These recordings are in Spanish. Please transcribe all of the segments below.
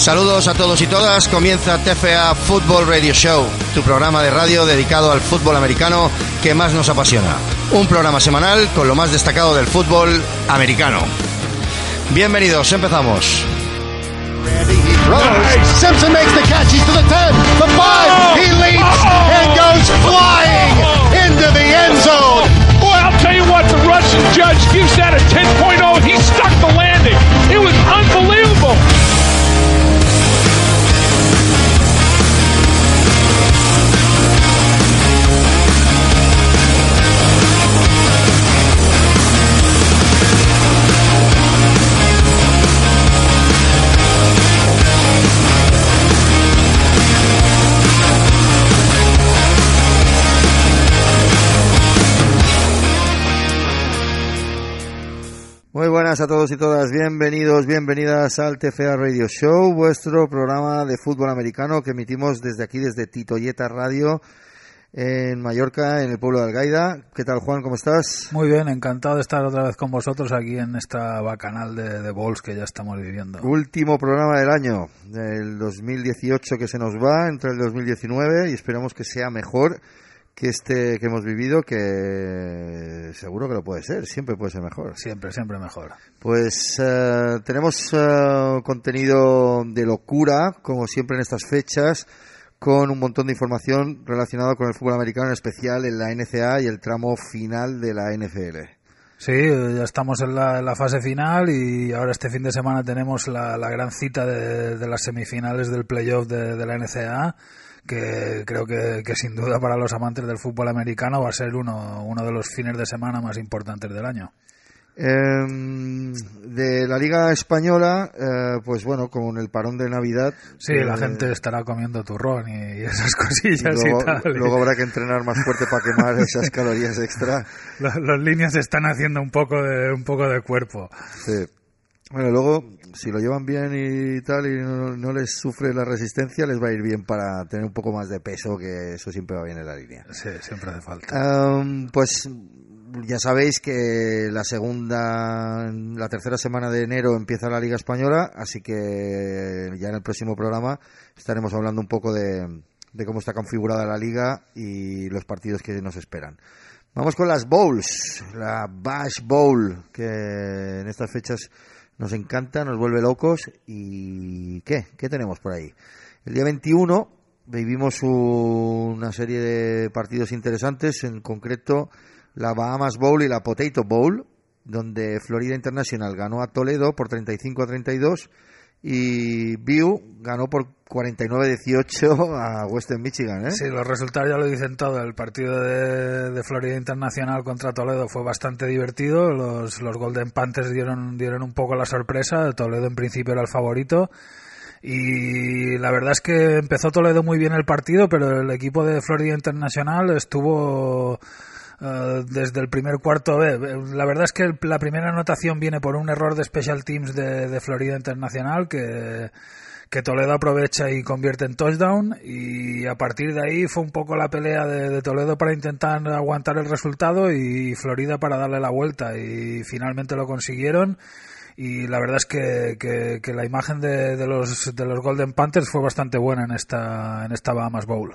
Saludos a todos y todas, comienza TFA Football Radio Show, tu programa de radio dedicado al fútbol americano que más nos apasiona. Un programa semanal con lo más destacado del fútbol americano. Bienvenidos, empezamos. Simpson makes the catch. He's to the 10, the 5. He leaps and goes flying into the end zone. Boy, I'll tell you what, the Russian judge gives that a 10.0. He stuck the landing. Muy buenas a todos y todas, bienvenidos, bienvenidas al TFA Radio Show, vuestro programa de fútbol americano que emitimos desde aquí, desde Titoyeta Radio, en Mallorca, en el pueblo de Algaida. ¿Qué tal, Juan? ¿Cómo estás? Muy bien, encantado de estar otra vez con vosotros aquí en esta bacanal de, de Balls que ya estamos viviendo. Último programa del año, del 2018 que se nos va, entre el 2019, y esperamos que sea mejor que este que hemos vivido, que seguro que lo puede ser, siempre puede ser mejor. Siempre, siempre mejor. Pues eh, tenemos eh, contenido de locura, como siempre en estas fechas, con un montón de información relacionada con el fútbol americano, en especial en la NCA y el tramo final de la NFL. Sí, ya estamos en la, en la fase final y ahora este fin de semana tenemos la, la gran cita de, de, las semifinales del playoff de, de la NCAA que creo que, que, sin duda para los amantes del fútbol americano va a ser uno, uno de los fines de semana más importantes del año. Eh, de la Liga Española, eh, pues bueno, con el parón de Navidad. Sí, eh, la gente estará comiendo turrón y, y esas cosillas y, luego, y tal. Luego habrá que entrenar más fuerte para quemar esas calorías extra. Los, los líneas están haciendo un poco de, un poco de cuerpo. Sí. Bueno, luego, si lo llevan bien y tal y no, no, les sufre la resistencia, les va a ir bien para tener un poco más de peso, que eso siempre va bien en la línea. Sí, siempre hace falta. Um, pues ya sabéis que la segunda, la tercera semana de enero empieza la Liga Española, así que ya en el próximo programa estaremos hablando un poco de, de cómo está configurada la liga y los partidos que nos esperan. Vamos con las bowls, la Bash Bowl, que en estas fechas nos encanta, nos vuelve locos. ¿Y qué? ¿Qué tenemos por ahí? El día 21 vivimos una serie de partidos interesantes, en concreto la Bahamas Bowl y la Potato Bowl, donde Florida International ganó a Toledo por 35 a 32 y View ganó por 49-18 a Western Michigan. ¿eh? Sí, los resultados ya lo dicen todo. El partido de, Florida Internacional contra Toledo fue bastante divertido. Los, los Golden Panthers dieron, dieron un poco la sorpresa. Toledo en principio era el favorito. Y la verdad es que empezó Toledo muy bien el partido, pero el equipo de Florida Internacional estuvo Uh, desde el primer cuarto B. La verdad es que la primera anotación viene por un error de Special Teams de Florida Internacional que, que, Toledo aprovecha y convierte en touchdown y a partir de ahí fue un poco la pelea de, Toledo para intentar aguantar el resultado y Florida para darle la vuelta y finalmente lo consiguieron y la verdad es que, que, la imagen de, los, de los Golden Panthers fue bastante buena en esta, en esta Bahamas Bowl.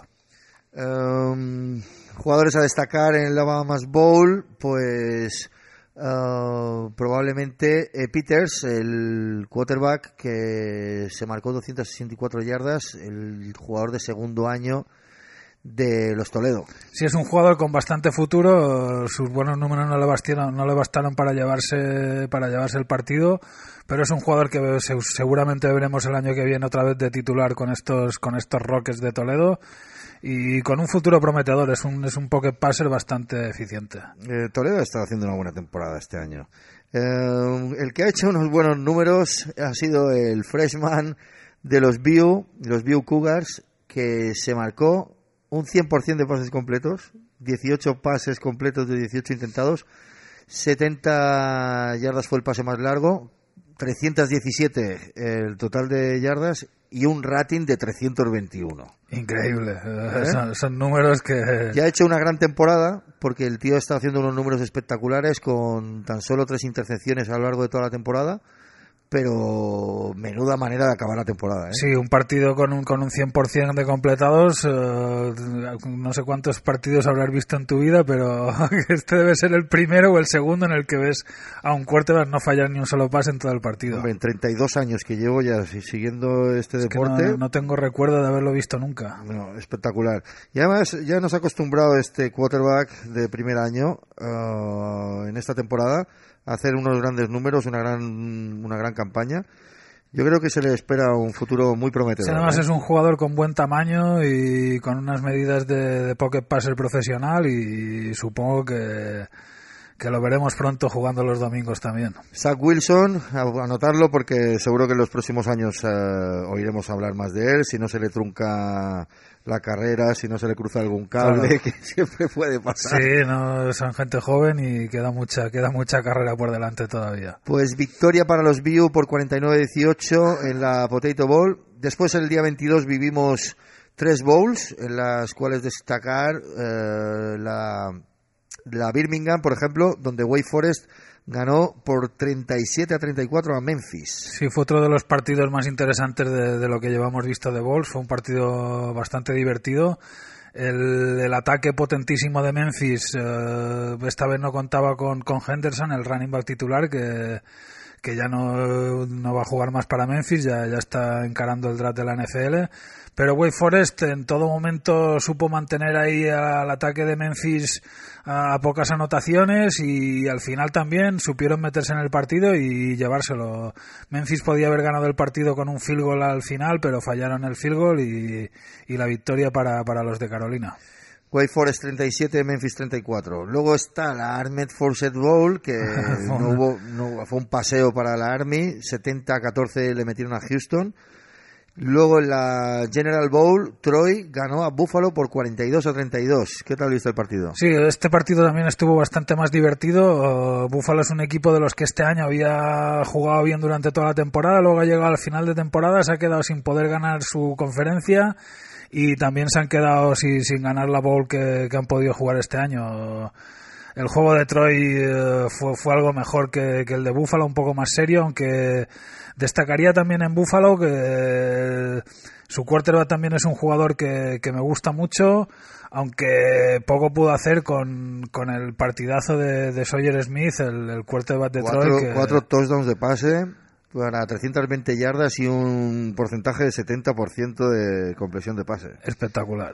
Um, jugadores a destacar en el Bahamas Bowl, pues uh, probablemente eh, Peters, el quarterback que se marcó 264 yardas, el jugador de segundo año de los Toledo. Sí, es un jugador con bastante futuro. Sus buenos números no le bastaron, no le bastaron para llevarse para llevarse el partido, pero es un jugador que seguramente veremos el año que viene otra vez de titular con estos con estos Rockets de Toledo y con un futuro prometedor. Es un es un pocket passer bastante eficiente. Eh, Toledo está haciendo una buena temporada este año. Eh, el que ha hecho unos buenos números ha sido el freshman de los View, los View Cougars, que se marcó un 100% de pases completos, 18 pases completos de 18 intentados, 70 yardas fue el pase más largo, 317 el total de yardas y un rating de 321. Increíble, ¿Eh? son, son, números que... Ya ha hecho una gran temporada porque el tío está haciendo unos números espectaculares con tan solo tres intercepciones a lo largo de toda la temporada pero menuda manera de acabar la temporada. ¿eh? Sí, un partido con un, con un 100% de completados. Eh, no sé cuántos partidos habrás visto en tu vida, pero este debe ser el primero o el segundo en el que ves a un quarterback no fallar ni un solo pase en todo el partido. Hombre, en 32 años que llevo ya siguiendo este deporte. no, tengo recuerdo de haberlo visto nunca. No, espectacular. Y además ya nos ha acostumbrado este quarterback de primer año uh, en esta temporada hacer unos grandes números, una gran, una gran campaña. Yo creo que se le espera un futuro muy prometedor. además es un jugador con buen tamaño y con unas medidas de, de pocket passer profesional y supongo que, que lo veremos pronto jugando los domingos también. Zach Wilson, anotarlo porque seguro que en los próximos años eh, oiremos hablar más de él, si no se le trunca la carrera, si no se le cruza algún cable, que siempre puede pasar. Sí, no, son gente joven y queda mucha, queda mucha carrera por delante todavía. Pues victoria para los View por 49-18 en la Potato Bowl. Después el día 22 vivimos tres bowls en las cuales destacar eh, la, la Birmingham, por ejemplo, donde Wake Forest ganó por 37 a 34 a Memphis. Sí, fue otro de los partidos más interesantes de, lo que llevamos visto de Bulls. Fue un partido bastante divertido. El, ataque potentísimo de Memphis eh, esta vez no contaba con, con Henderson, el running back titular, que, que ya no, no, va a jugar más para Memphis, ya, ya está encarando el draft de la NFL. Pero Wake Forest en todo momento supo mantener ahí al ataque de Memphis a pocas anotaciones y al final también supieron meterse en el partido y llevárselo. Memphis podía haber ganado el partido con un field goal al final, pero fallaron el field goal y, la victoria para, para los de Carolina. Wake Forest 37, Memphis 34. Luego está la Armed Forces Bowl, que no hubo, no, fue un paseo para la Army. 70 a 14 le metieron a Houston. Luego en la General Bowl, Troy ganó a Buffalo por 42 a 32. ¿Qué tal viste el partido? Sí, este partido también estuvo bastante más divertido. Buffalo es un equipo de los que este año había jugado bien durante toda la temporada, luego ha llegado al final de temporada, se ha quedado sin poder ganar su conferencia y también se han quedado sin, ganar la Bowl que, han podido jugar este año el juego de Troy uh, fue, fue algo mejor que, que, el de Buffalo, un poco más serio, aunque Destacaría también en Buffalo que su quarterback también es un jugador que, me gusta mucho, aunque poco pudo hacer con, con el partidazo de, de Sawyer Smith, el, el quarterback de cuatro, Troy. Cuatro touchdowns de pase para 320 yardas y un porcentaje de 70% de compresión de pase. Espectacular.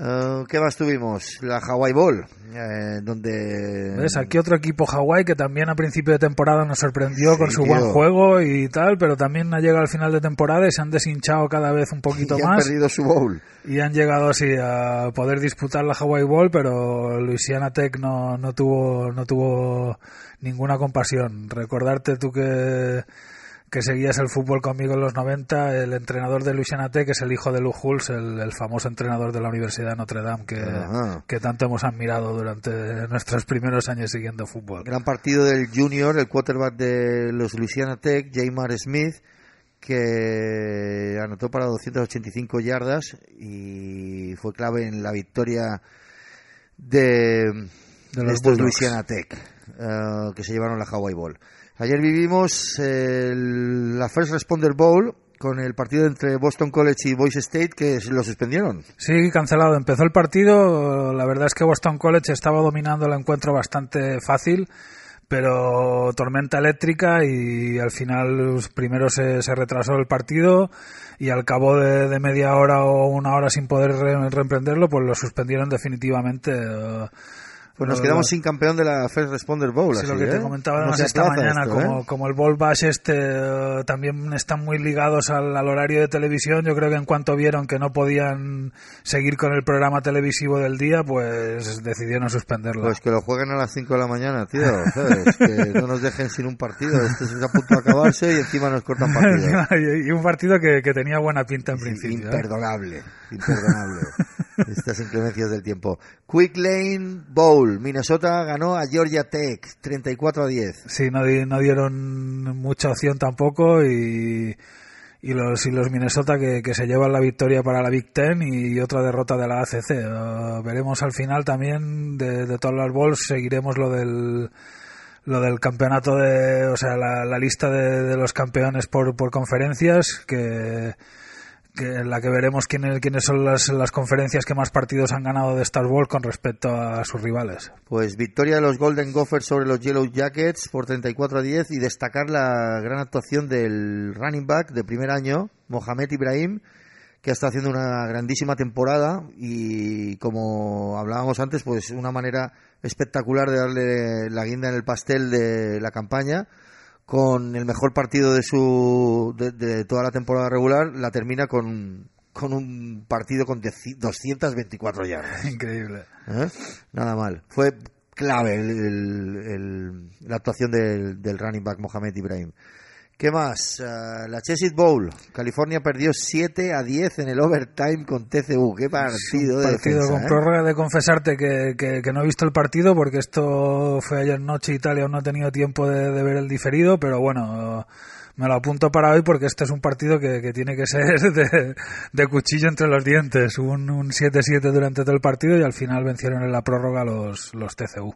Uh, ¿Qué más tuvimos? La Hawaii Bowl, eh, donde... ¿Ves? Aquí otro equipo Hawaii que también a principio de temporada nos sorprendió con su buen juego y tal, pero también ha llegado al final de temporada y se han deshinchado cada vez un poquito y más. han perdido su bowl. Y han llegado así a poder disputar la Hawaii Bowl, pero Louisiana Tech no, no, tuvo, no tuvo ninguna compasión. Recordarte tú que que seguías el fútbol conmigo en los 90, el entrenador de Louisiana Tech es el hijo de Lou Hulse, el, famoso entrenador de la Universidad de Notre Dame que, que, tanto hemos admirado durante nuestros primeros años siguiendo fútbol. Gran partido del junior, el quarterback de los Louisiana Tech, Jamar Smith, que anotó para 285 yardas y fue clave en la victoria de, los Louisiana Tech, eh, que se llevaron la Hawaii Bowl. Ayer vivimos la First Responder Bowl con el partido entre Boston College y Boise State que lo suspendieron. Sí, cancelado. Empezó el partido. La verdad es que Boston College estaba dominando el encuentro bastante fácil pero tormenta eléctrica y al final primero se, se retrasó el partido y al cabo de, de, media hora o una hora sin poder reemprenderlo, pues lo suspendieron definitivamente. Pues nos quedamos sin campeón de la First Responder Bowl. Sí, así, lo que te ¿eh? comentaba No además se esta mañana, esto, como, ¿eh? como el Ball Bash este eh, también están muy ligados al, al horario de televisión, yo creo que en cuanto vieron que no podían seguir con el programa televisivo del día, pues decidieron suspenderlo. Pues que lo jueguen a las 5 de la mañana, tío. ¿sabes? que no nos dejen sin un partido. Esto es a punto de acabarse y encima nos cortan partido. y un partido que, que tenía buena pinta en principio. ¿eh? Imperdonable, imperdonable. Estas inclemencias del tiempo. Quick Lane Bowl. Minnesota ganó a Georgia Tech 34 a 10. Sí, no, no dieron mucha opción tampoco y, y los y los Minnesota que, que se llevan la victoria para la Big Ten y otra derrota de la ACC. Veremos al final también de, de todas las balls, seguiremos lo del lo del campeonato de, o sea, la, la lista de, de los campeones por, por conferencias que que en la que veremos quiénes, quiénes son las, las conferencias que más partidos han ganado de Star Wars con respecto a sus rivales. Pues victoria de los Golden Gophers sobre los Yellow Jackets por 34 a 10 y destacar la gran actuación del running back de primer año, Mohamed Ibrahim, que está haciendo una grandísima temporada y como hablábamos antes, pues una manera espectacular de darle la guinda en el pastel de la campaña con el mejor partido de su de, de toda la temporada regular, la termina con con un partido con 10 224 yardas. Increíble. ¿eh? Nada mal. Fue clave el- el- el- la actuación del, del running back Mohamed Ibrahim. ¿Qué más? Ah, la Chesit Bowl. California perdió 7 a 10 en el overtime con TCU. Qué partido de partido defensa, con ¿eh? prórroga de confesarte que, que- que no he visto el partido porque esto fue ayer noche y tal y aún no he tenido tiempo de, de ver el diferido, pero bueno, me lo apunto para hoy porque este es un partido que, que tiene que ser de, de cuchillo entre los dientes. Un, un 7-7 durante todo el partido y al final vencieron en la prórroga los, los TCU.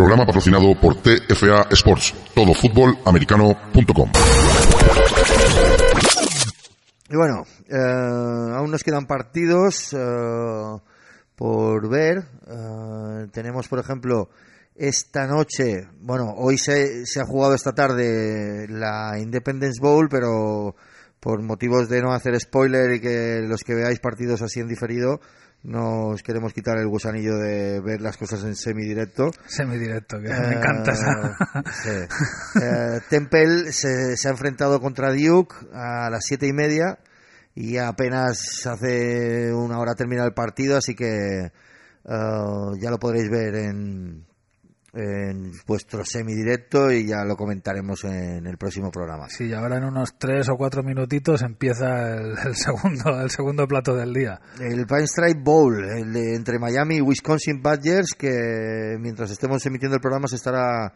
Programa patrocinado por TFA Sports, todofutbolamericano.com. Y bueno, eh, aún nos quedan partidos eh, por ver. Eh, tenemos, por ejemplo, esta noche, bueno, hoy se, se ha jugado esta tarde la Independence Bowl, pero por motivos de no hacer spoiler y que los que veáis partidos así en diferido, nos queremos quitar el gusanillo de ver las cosas en semidirecto. Semidirecto, que me encanta esa. Eh, sí. Eh, Temple se, se ha enfrentado contra Duke a las siete y media y apenas hace una hora termina el partido, así que eh, ya lo podréis ver en, en vuestro semidirecto y ya lo comentaremos en el próximo programa. Sí, y ahora en unos tres o cuatro minutitos empieza el, el segundo el segundo plato del día. El Pine Stripe Bowl, el de- entre Miami y Wisconsin Badgers, que mientras estemos emitiendo el programa se estará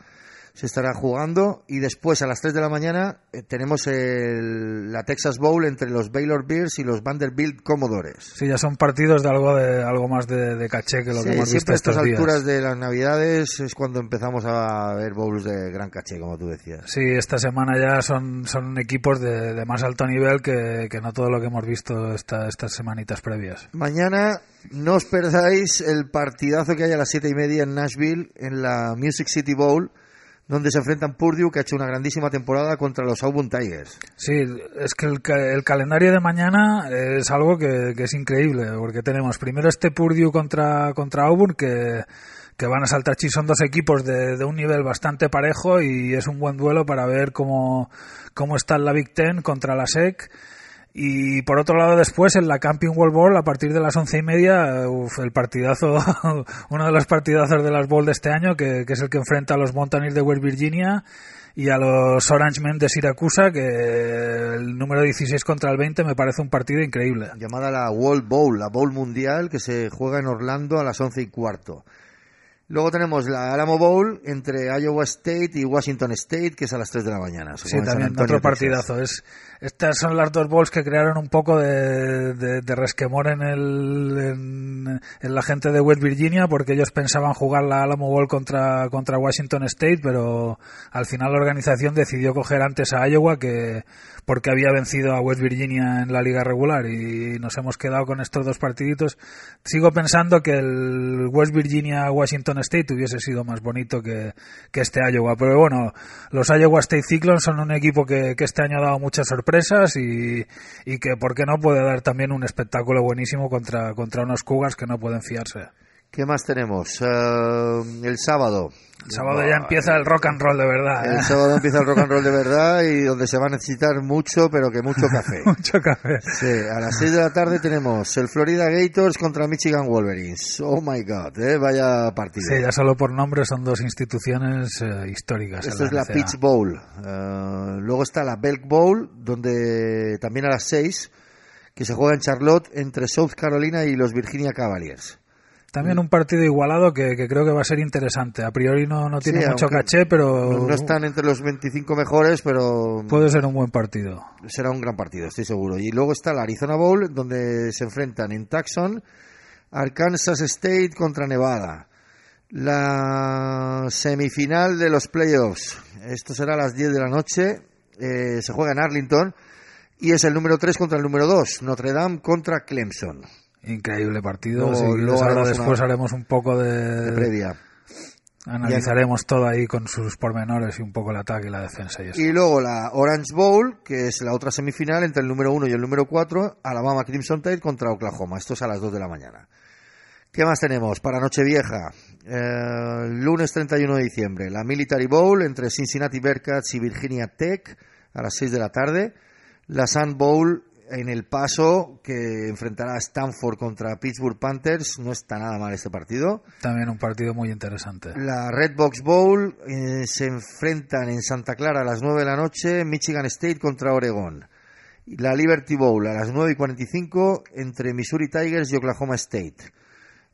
se estará jugando y después a las 3 de la mañana eh, tenemos el- la Texas Bowl entre los Baylor Bears y los Vanderbilt Commodores. Sí, ya son partidos de algo de algo más de, de caché que lo Sí, que hemos visto a estas días. alturas de las navidades es cuando empezamos a ver bowls de gran caché, como tú decías. Sí, esta semana ya son, son equipos de, de más alto nivel que, que no todo lo que hemos visto esta, estas semanitas previas. Mañana no os perdáis el partidazo que hay a las siete y media en Nashville, en la Music City Bowl, donde se enfrentan Purdue, que ha hecho una grandísima temporada, contra los Auburn Tigers. Sí, es que el, el calendario de mañana es algo que, que es increíble, porque tenemos primero este Purdue contra, contra Auburn, que, que van a saltar chis, son dos equipos de, de un nivel bastante parejo y es un buen duelo para ver cómo, cómo está la Big Ten contra la SEC. Y por otro lado, después en la Camping World Bowl, a partir de las once y media, uf, el partidazo, uno de los partidazos de las Bowl de este año, que, que es el que enfrenta a los Mountaineers de West Virginia y a los Orange Men de Siracusa, que el número 16 contra el 20 me parece un partido increíble. llamada la World Bowl, la Bowl Mundial, que se juega en Orlando a las once y cuarto. Luego tenemos la Alamo Bowl entre Iowa State y Washington State, que es a las 3 de la mañana. Sí, también otro partidazo. Es, estas son las dos bowls que crearon un poco de, de, resquemor en, el, en, la gente de West Virginia, porque ellos pensaban jugar la Alamo Bowl contra, Washington State, pero al final la organización decidió coger antes a Iowa que porque había vencido a West Virginia en la liga regular y nos hemos quedado con estos dos partiditos. Sigo pensando que el West Virginia Washington Washington State hubiese sido más bonito que, que este Iowa. Pero bueno, los Iowa State Cyclones son un equipo que, que este año ha dado muchas sorpresas y, y que, ¿por qué no?, puede dar también un espectáculo buenísimo contra, contra unos Cougars que no pueden fiarse. ¿Qué más tenemos? Eh, el sábado. El sábado ya empieza el rock and roll de verdad. El ¿eh? sábado empieza el rock and roll de verdad y donde se va a necesitar mucho, pero que mucho café. Mucho café. Sí, a las 6 de la tarde tenemos el Florida Gators contra Michigan Wolverines. Oh my god, ¿eh? vaya partido. Sí, ya solo por nombre son dos instituciones eh, históricas. Esto es la NCAA. Peach Bowl. Eh, luego está la Belk Bowl, donde también a las 6, que se juega en Charlotte entre South Carolina y los Virginia Cavaliers. También un partido igualado que, que creo que va a ser interesante. A priori no, no tiene Sí, mucho caché, pero No, no están entre los 25 mejores, pero puede ser un buen partido. será un gran partido, estoy seguro. Y luego está la Arizona Bowl, donde se enfrentan en Tucson Arkansas State contra Nevada. La semifinal de los playoffs. Esto será a las 10 de la noche. Eh, se juega en Arlington. Y es el número 3 contra el número 2. Notre Dame contra Clemson. Increíble partido. Luego- Si luego ahora después una- haremos un poco De de... previa. Analizaremos todo ahí con sus pormenores y un poco el ataque y la defensa y eso. Y luego la Orange Bowl, que es la otra semifinal entre el número 1 y el número 4, Alabama Crimson Tide contra Oklahoma. Esto es a las 2 de la mañana. ¿Qué más tenemos para Nochevieja? Eh, lunes 31 de diciembre, la Military Bowl entre Cincinnati Bearcats y Virginia Tech a las 6 de la tarde. La Sun Bowl en El Paso, que enfrentará a Stanford contra Pittsburgh Panthers. No está nada mal este partido. También un partido muy interesante. La Red Box Bowl eh, se enfrentan en Santa Clara a las 9 de la noche, Michigan State contra Oregón. La Liberty Bowl a las 9 y 45 entre Missouri Tigers y Oklahoma State.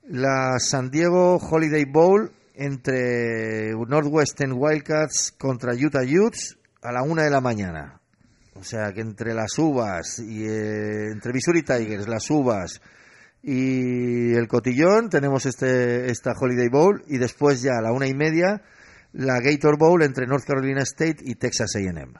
La San Diego Holiday Bowl entre Northwestern Wildcats contra Utah Utes a la 1 de la mañana. O sea que entre las uvas y eh, entre Missouri Tigers, las uvas y el cotillón tenemos este esta Holiday Bowl y después ya a la una y media la Gator Bowl entre North Carolina State y Texas A&M.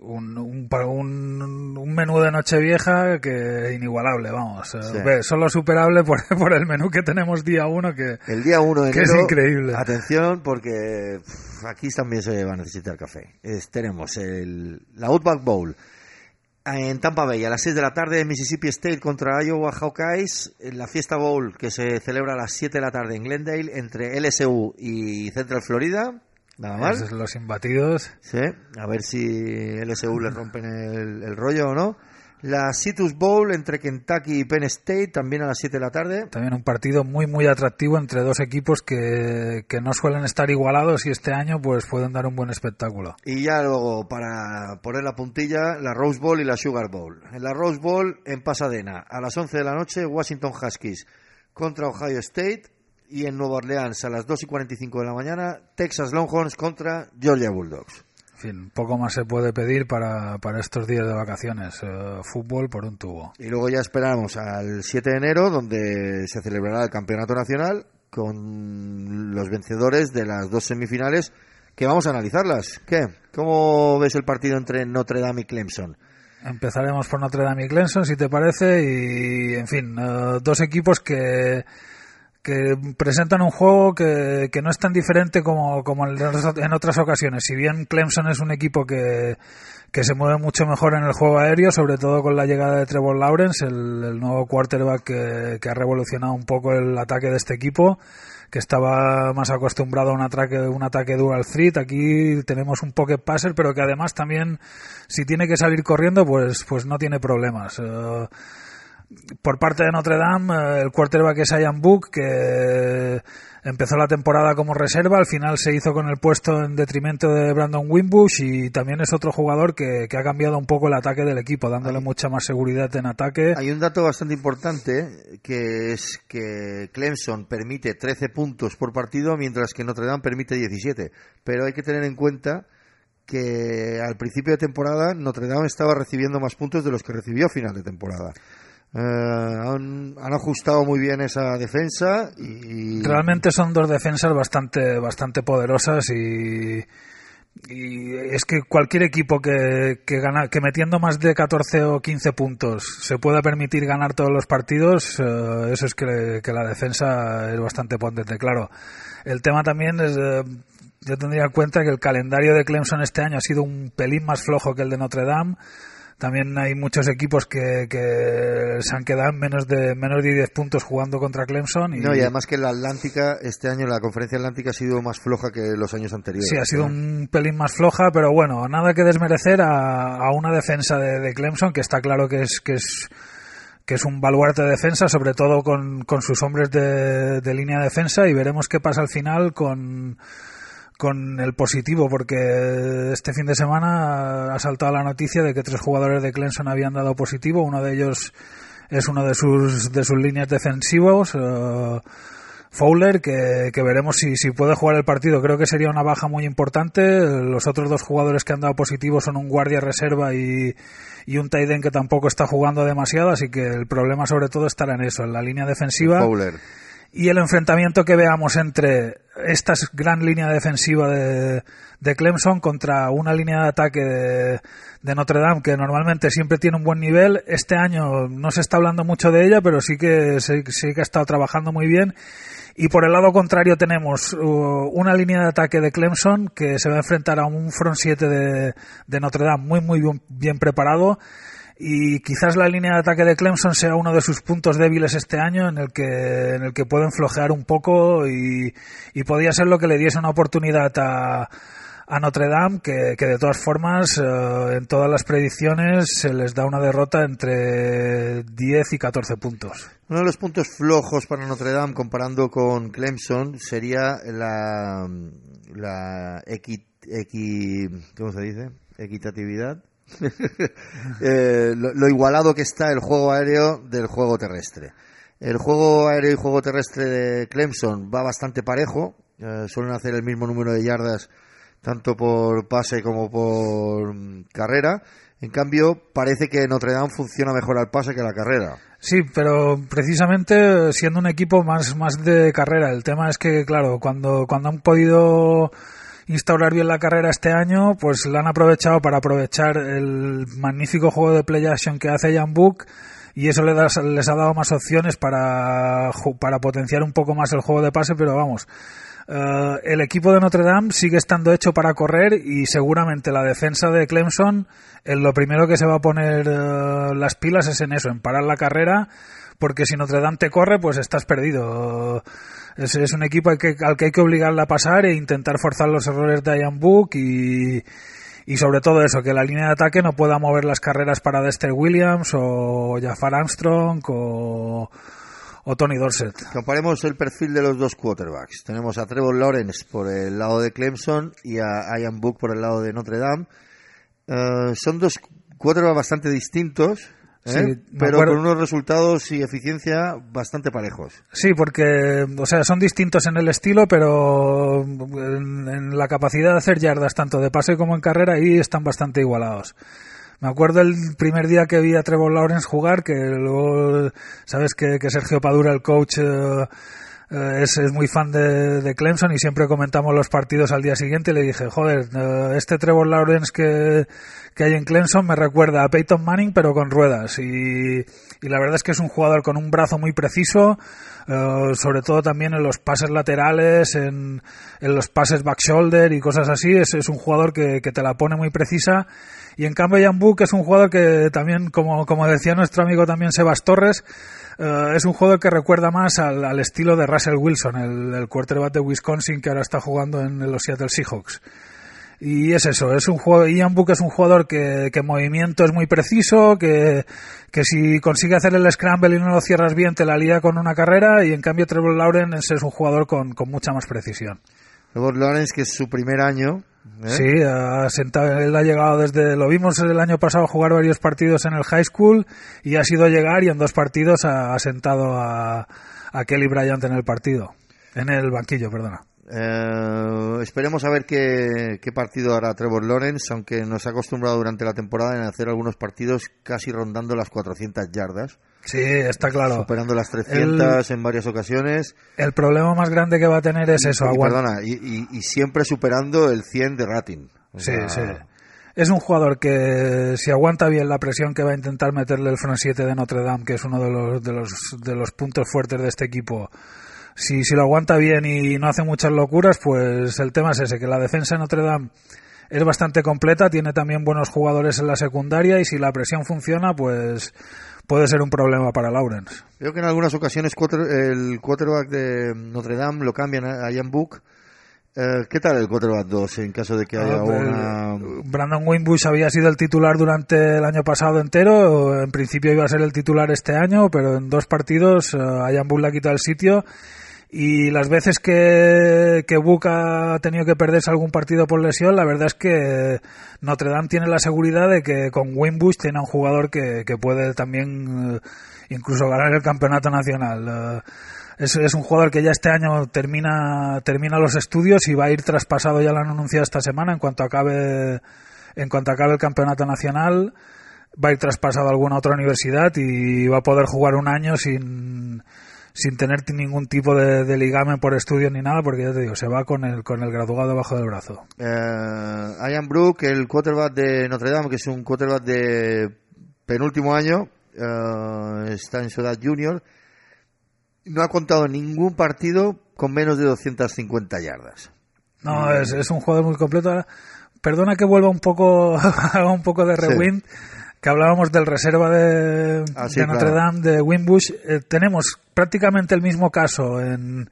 Un, un, un, un menú de Nochevieja que inigualable, vamos. Eh, Sí. Solo superable por, por el menú que tenemos día uno que... El día 1 de Que es enero, increíble. atención porque pff, aquí también se va a necesitar café. Es- tenemos el, la Outback Bowl en Tampa Bay a las 6 de la tarde Mississippi State contra Iowa Hawkeyes, en la Fiesta Bowl que se celebra a las 7 de la tarde en Glendale entre LSU y Central Florida. Nada. Esos son los imbatidos. Sí, a ver si LSU le rompen el, el rollo o no. La Citrus Bowl entre Kentucky y Penn State, también a las 7 de la tarde. También un partido muy, muy atractivo entre dos equipos que, que no suelen estar igualados y este año pues pueden dar un buen espectáculo. Y ya luego, para poner la puntilla, la Rose Bowl y la Sugar Bowl. En la Rose Bowl, en Pasadena, a las 11 de la noche, Washington Huskies contra Ohio State. Y en Nueva Orleans, a las 2 y 45 de la mañana, Texas Longhorns contra Georgia Bulldogs. En fin, poco más se puede pedir para, para estos días de vacaciones. Eh, fútbol por un tubo. Y luego ya esperamos al 7 de enero, donde se celebrará el Campeonato Nacional con los vencedores de las dos semifinales que vamos a analizarlas. ¿Qué? ¿Cómo ves el partido entre Notre Dame y Clemson? Empezaremos por Notre Dame y Clemson, si te parece, y en fin, eh, dos equipos que, que presentan un juego que, que no es tan diferente como, como en otras ocasiones. Si bien Clemson es un equipo que, que se mueve mucho mejor en el juego aéreo, sobre todo con la llegada de Trevor Lawrence, el, nuevo quarterback que, que ha revolucionado un poco el ataque de este equipo que estaba más acostumbrado a un ataque, un ataque dual threat. Aquí tenemos un pocket passer, pero que además también, si tiene que salir corriendo, pues, pues no tiene problemas. Eh, por parte de Notre Dame, eh, el quarterback es Ian Book, que empezó la temporada como reserva, al final se hizo con el puesto en detrimento de Brandon Wimbush y también es otro jugador que, que ha cambiado un poco el ataque del equipo, dándole mucha más seguridad en ataque. Hay un dato bastante importante que es que Clemson permite 13 puntos por partido mientras que Notre Dame permite 17. Pero hay que tener en cuenta que al principio de temporada Notre Dame estaba recibiendo más puntos de los que recibió a final de temporada. Eh, han, ajustado muy bien esa defensa y Realmente son dos defensas bastante, bastante poderosas y, y es que cualquier equipo que, que gana, que metiendo más de 14 o 15 puntos se pueda permitir ganar todos los partidos, eh, eso es que, que la defensa es bastante potente, claro. El tema también es, eh, yo tendría en cuenta que el calendario de Clemson este año ha sido un pelín más flojo que el de Notre Dame. También hay muchos equipos que, que se han quedado en menos de menos de 10 puntos jugando contra Clemson. Y, No, y además que la Atlántica, este año la conferencia Atlántica ha sido más floja que los años anteriores. Sí, ha sido ¿no? un pelín más floja, pero bueno, nada que desmerecer a, a una defensa de, de Clemson que está claro que es que es que es un baluarte de defensa, sobre todo con, con sus hombres de, de línea de defensa y veremos qué pasa al final con con el positivo, porque este fin de semana ha saltado la noticia de que tres jugadores de Clemson habían dado positivo. Uno de ellos es uno de sus, de sus líneas defensivos, eh, Fowler, que, que veremos si, si puede jugar el partido. Creo que sería una baja muy importante. Los otros dos jugadores que han dado positivo son un guardia reserva y, y un end que tampoco está jugando demasiado, así que el problema sobre todo estará en eso, en la línea defensiva Fowler. Y el enfrentamiento que veamos entre esta gran línea defensiva de, de Clemson contra una línea de ataque de, de Notre Dame que normalmente siempre tiene un buen nivel. Este año no se está hablando mucho de ella, pero sí que, sí, que ha estado trabajando muy bien. Y por el lado contrario tenemos uh, una línea de ataque de Clemson que se va a enfrentar a un front 7 de, de Notre Dame muy muy bien preparado y quizás la línea de ataque de Clemson sea uno de sus puntos débiles este año en el que en el que pueden flojear un poco y, y podría ser lo que le diese una oportunidad a, a Notre Dame que, que de todas formas eh, en todas las predicciones se les da una derrota entre 10 y 14 puntos. Uno de los puntos flojos para Notre Dame comparando con Clemson sería la, la equi, equi- ¿cómo se dice? Equitatividad. Eh, lo, igualado que está el juego aéreo del juego terrestre. El juego aéreo y juego terrestre de Clemson va bastante parejo. eh, suelen hacer el mismo número de yardas tanto por pase como por mm, carrera. En cambio, parece que Notre Dame funciona mejor al pase que a la carrera. Sí, pero precisamente siendo un equipo más, más de carrera. El tema es que, claro, cuando, cuando han podido instaurar bien la carrera este año, pues la han aprovechado para aprovechar el magnífico juego de play action que hace Jan Book y eso les, les ha dado más opciones para, para potenciar un poco más el juego de pase, pero vamos. eh, el equipo de Notre Dame sigue estando hecho para correr y seguramente la defensa de Clemson, en lo primero que se va a poner eh, las pilas es en eso, en parar la carrera, porque si Notre Dame te corre, pues estás perdido. Es, un equipo al que, hay que obligarle a pasar e intentar forzar los errores de Ian Book y, y sobre todo eso, que la línea de ataque no pueda mover las carreras para Dexter Williams o Jafar Armstrong o, Tony Dorset. Comparemos el perfil de los dos quarterbacks. Tenemos a Trevor Lawrence por el lado de Clemson y a Ian Book por el lado de Notre Dame. Eh, son dos quarterbacks bastante distintos. Sí, me pero con unos resultados y eficiencia bastante parejos. Sí, porque, o sea, son distintos en el estilo, pero en, en la capacidad de hacer yardas, tanto de pase como en carrera, ahí están bastante igualados. Me acuerdo el primer día que vi a Trevor Lawrence jugar, que luego, sabes que, que Sergio Padura, el coach, eh, eh, es, es muy fan de, de Clemson y siempre comentamos los partidos al día siguiente y le dije, joder, eh, este Trevor Lawrence que, que hay en Clemson me recuerda a Peyton Manning pero con ruedas y, y la verdad es que es un jugador con un brazo muy preciso, eh, sobre todo también en los pases laterales, en, en los pases back shoulder y cosas así, es, es un jugador que, que te la pone muy precisa. Y en cambio Jan Book es un jugador que también, como, como decía nuestro amigo también Sebas Torres, eh, es un jugador que recuerda más al, al estilo de Russell Wilson, el, el quarterback de Wisconsin que ahora está jugando en, los Seattle Seahawks. Y es eso, es un juego, Ian Book es un jugador que, que en movimiento es muy preciso, que, que si consigue hacer el scramble y no lo cierras bien te la lía con una carrera y en cambio Trevor Lawrence es un jugador con, con mucha más precisión. Trevor Lawrence, que es su primer año. ¿Eh? Sí, ha sentado, él ha llegado desde, lo vimos el año pasado jugar varios partidos en el high school y ha sido llegar y en dos partidos ha, ha sentado a, a Kelly Bryant en el partido, en el banquillo, perdona. Eh, esperemos a ver qué, qué partido hará Trevor Lawrence, aunque nos ha acostumbrado durante la temporada en hacer algunos partidos casi rondando las 400 yardas, Sí, está claro. superando las 300 en varias ocasiones. El problema más grande que va a tener es eso, Y, aguanta. perdona, y, y- y siempre superando el 100 de rating. O Sí, sí. Es un jugador que si aguanta bien la presión que va a intentar meterle el front 7 de Notre Dame, que es uno de los, de los, de los puntos fuertes de este equipo, si, si lo aguanta bien y no hace muchas locuras, pues el tema es ese, que la defensa de Notre Dame es bastante completa, tiene también buenos jugadores en la secundaria y si la presión funciona, pues puede ser un problema para Lawrence. Creo que en algunas ocasiones el quarterback de Notre Dame lo cambian a Ian Book. Eh, ¿Qué tal el quarterback 2 en caso de que haya Ah, una... Brandon Wimbush había sido el titular durante el año pasado entero, en principio iba a ser el titular este año, pero en dos partidos eh, Ian Bull le ha quitado el sitio y las veces que, que Book ha tenido que perderse algún partido por lesión, la verdad es que Notre Dame tiene la seguridad de que con Wimbush tiene un jugador que, que puede también eh, incluso ganar el campeonato nacional. Eh, es, es, un jugador que ya este año termina, termina los estudios y va a ir traspasado, ya lo han anunciado esta semana, en cuanto acabe, en cuanto acabe el campeonato nacional, va a ir traspasado a alguna otra universidad y va a poder jugar un año sin, sin tener ningún tipo de, de, ligamen por estudios ni nada, porque ya te digo, se va con el, con el graduado debajo del brazo. Eh, Ian Brook, el quarterback de Notre Dame, que es un quarterback de penúltimo año, eh, está en su edad junior, no ha contado ningún partido con menos de 250 yardas. No, es, es un jugador muy completo. Perdona que vuelva un poco, un poco de rewind. Sí que hablábamos del reserva de, ah, sí, de Notre claro. Dame, de Wimbush, eh, tenemos prácticamente el mismo caso en,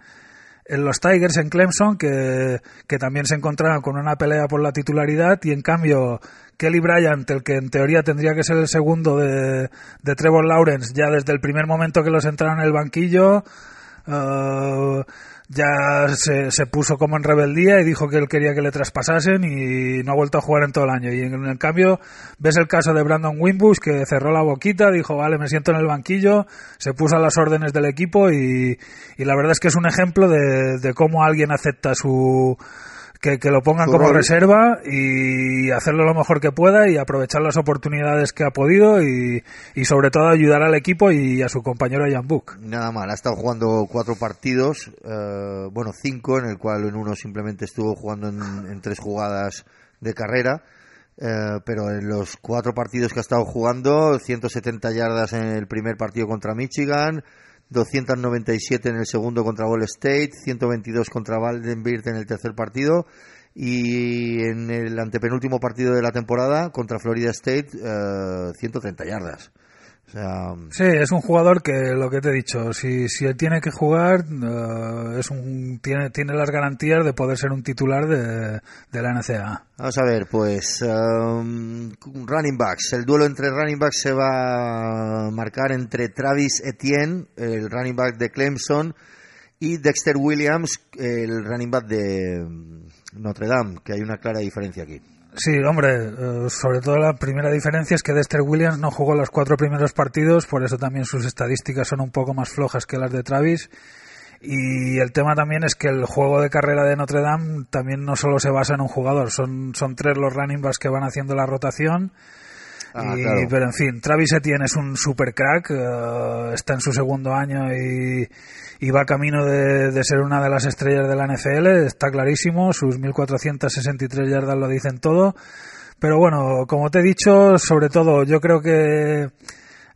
en los Tigers, en Clemson, que, que, también se encontraron con una pelea por la titularidad y en cambio Kelly Bryant, el que en teoría tendría que ser el segundo de, de Trevor Lawrence, ya desde el primer momento que los entraron en el banquillo, uh, ya se, se, puso como en rebeldía y dijo que él quería que le traspasasen y no ha vuelto a jugar en todo el año. Y en, en cambio, ves el caso de Brandon Wimbush que cerró la boquita, dijo, vale, me siento en el banquillo, se puso a las órdenes del equipo y, y la verdad es que es un ejemplo de, de cómo alguien acepta su, que, que, lo pongan como reserva y hacerlo lo mejor que pueda y aprovechar las oportunidades que ha podido y, y sobre todo ayudar al equipo y a su compañero Jan Book. Nada mal, ha estado jugando cuatro partidos, eh, bueno, cinco, en el cual en uno simplemente estuvo jugando en, en tres jugadas de carrera. Eh, pero en los cuatro partidos que ha estado jugando, 170 yardas en el primer partido contra Michigan, 297 en el segundo contra Ball State, 122 contra Vanderbilt en el tercer partido y en el antepenúltimo partido de la temporada contra Florida State eh, 130 yardas. O sea, sí, es un jugador que lo que te he dicho, si, si él tiene que jugar, uh, es un, tiene, tiene las garantías de poder ser un titular de, de la NCAA. Vamos a ver, pues um, running backs. El duelo entre running backs se va a marcar entre Travis Etienne, el running back de Clemson, y Dexter Williams, el running back de Notre Dame, que hay una clara diferencia aquí. Sí, hombre, uh, sobre todo la primera diferencia es que Dexter Williams no jugó los cuatro primeros partidos, por eso también sus estadísticas son un poco más flojas que las de Travis. Y el tema también es que el juego de carrera de Notre Dame también no solo se basa en un jugador, son, son tres los running backs que van haciendo la rotación. Ah, y, claro. Pero en fin, Travis Etienne es un super crack, uh, está en su segundo año y, y va camino de, de, ser una de las estrellas de la NFL, está clarísimo, sus 1463 yardas lo dicen todo. Pero bueno, como te he dicho, sobre todo yo creo que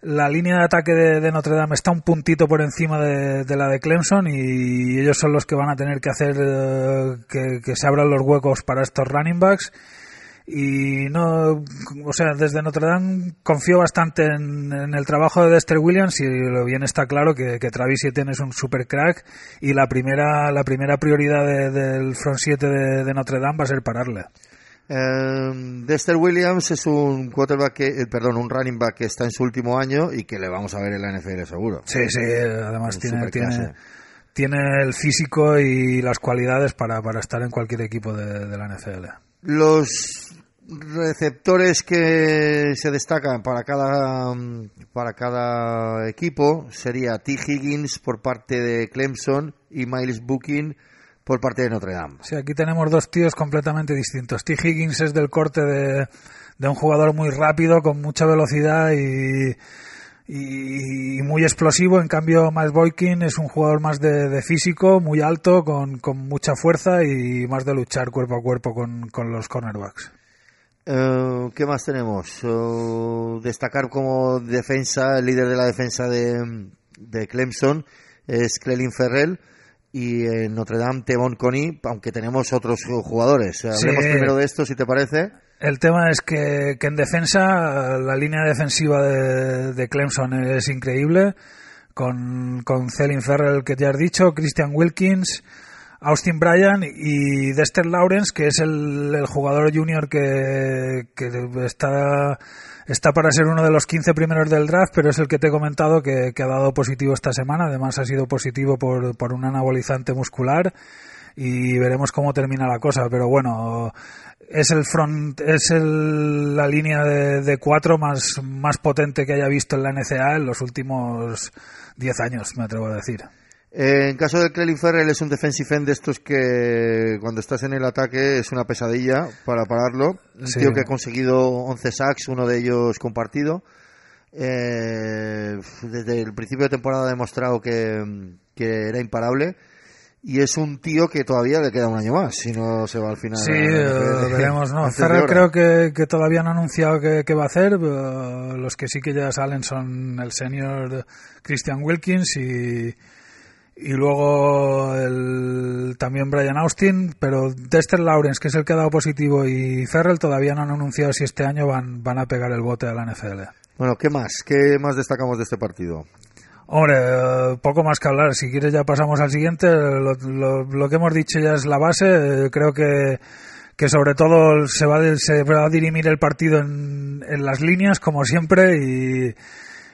la línea de ataque de, de Notre Dame está un puntito por encima de, de, la de Clemson y ellos son los que van a tener que hacer uh, que, que se abran los huecos para estos running backs y no, o sea, desde Notre Dame confío bastante en, en, el trabajo de Dexter Williams y lo bien está claro que, que Travis Etienne es un super crack y la primera, la primera prioridad de, del front 7 de, de, Notre Dame va a ser pararle. Eh, Dexter Williams es un quarterback, que, eh, perdón, un running back que está en su último año y que le vamos a ver en la NFL seguro. Sí, sí, además tiene, tiene, tiene el físico y las cualidades para, para estar en cualquier equipo de, de la NFL. Los receptores que se destacan para cada para cada equipo sería T. Higgins por parte de Clemson y Miles Booking por parte de Notre Dame. Sí, aquí tenemos dos tíos completamente distintos. T. Higgins es del corte de, de un jugador muy rápido, con mucha velocidad y, y, y muy explosivo. En cambio, Miles Boykin es un jugador más de, de físico, muy alto, con, con, mucha fuerza y más de luchar cuerpo a cuerpo con, con los cornerbacks. Uh, ¿Qué más tenemos? Uh, destacar como defensa, el líder de la defensa de, de Clemson es Clelin Ferrell, y en Notre Dame Tebon Coney, aunque tenemos otros jugadores. Hablemos Sí. primero de esto, si te parece. El tema es que, que en defensa, la línea defensiva de, de Clemson es increíble, con, con Celin Ferrell, que ya has dicho, Christian Wilkins, Austin Bryan y Dexter Lawrence, que es el, jugador junior que, está, está para ser uno de los 15 primeros del draft, pero es el que te he comentado que, que ha dado positivo esta semana. Además, ha sido positivo por, por un anabolizante muscular y veremos cómo termina la cosa. Pero bueno, es el front, es el, la línea de, de cuatro más, más potente que haya visto en la NCA en los últimos 10 años, me atrevo a decir. Eh, en caso de Clelin Ferrell es un defensive end de estos que cuando estás en el ataque es una pesadilla para pararlo. Un Sí. tío que ha conseguido 11 sacks, uno de ellos compartido. Eh, desde el principio de temporada ha demostrado que, que era imparable. Y es un tío que todavía le queda un año más, si no se va al final. Sí, eh, veremos, ¿no? Hora. creo que, que todavía no ha anunciado que va a hacer. los que sí que ya salen son el senior Christian Wilkins y, y luego el, también Brian Austin, pero Dexter Lawrence, que es el que ha dado positivo, y Ferrell todavía no han anunciado si este año van, van a pegar el bote a la NFL. Bueno, ¿qué más? ¿Qué más destacamos de este partido? Hombre, eh, poco más que hablar. Si quieres ya pasamos al siguiente. Lo, lo- lo que hemos dicho ya es la base. Eh, Creo que, que sobre todo se va, a- se va a dirimir el partido en, en las líneas, como siempre, y,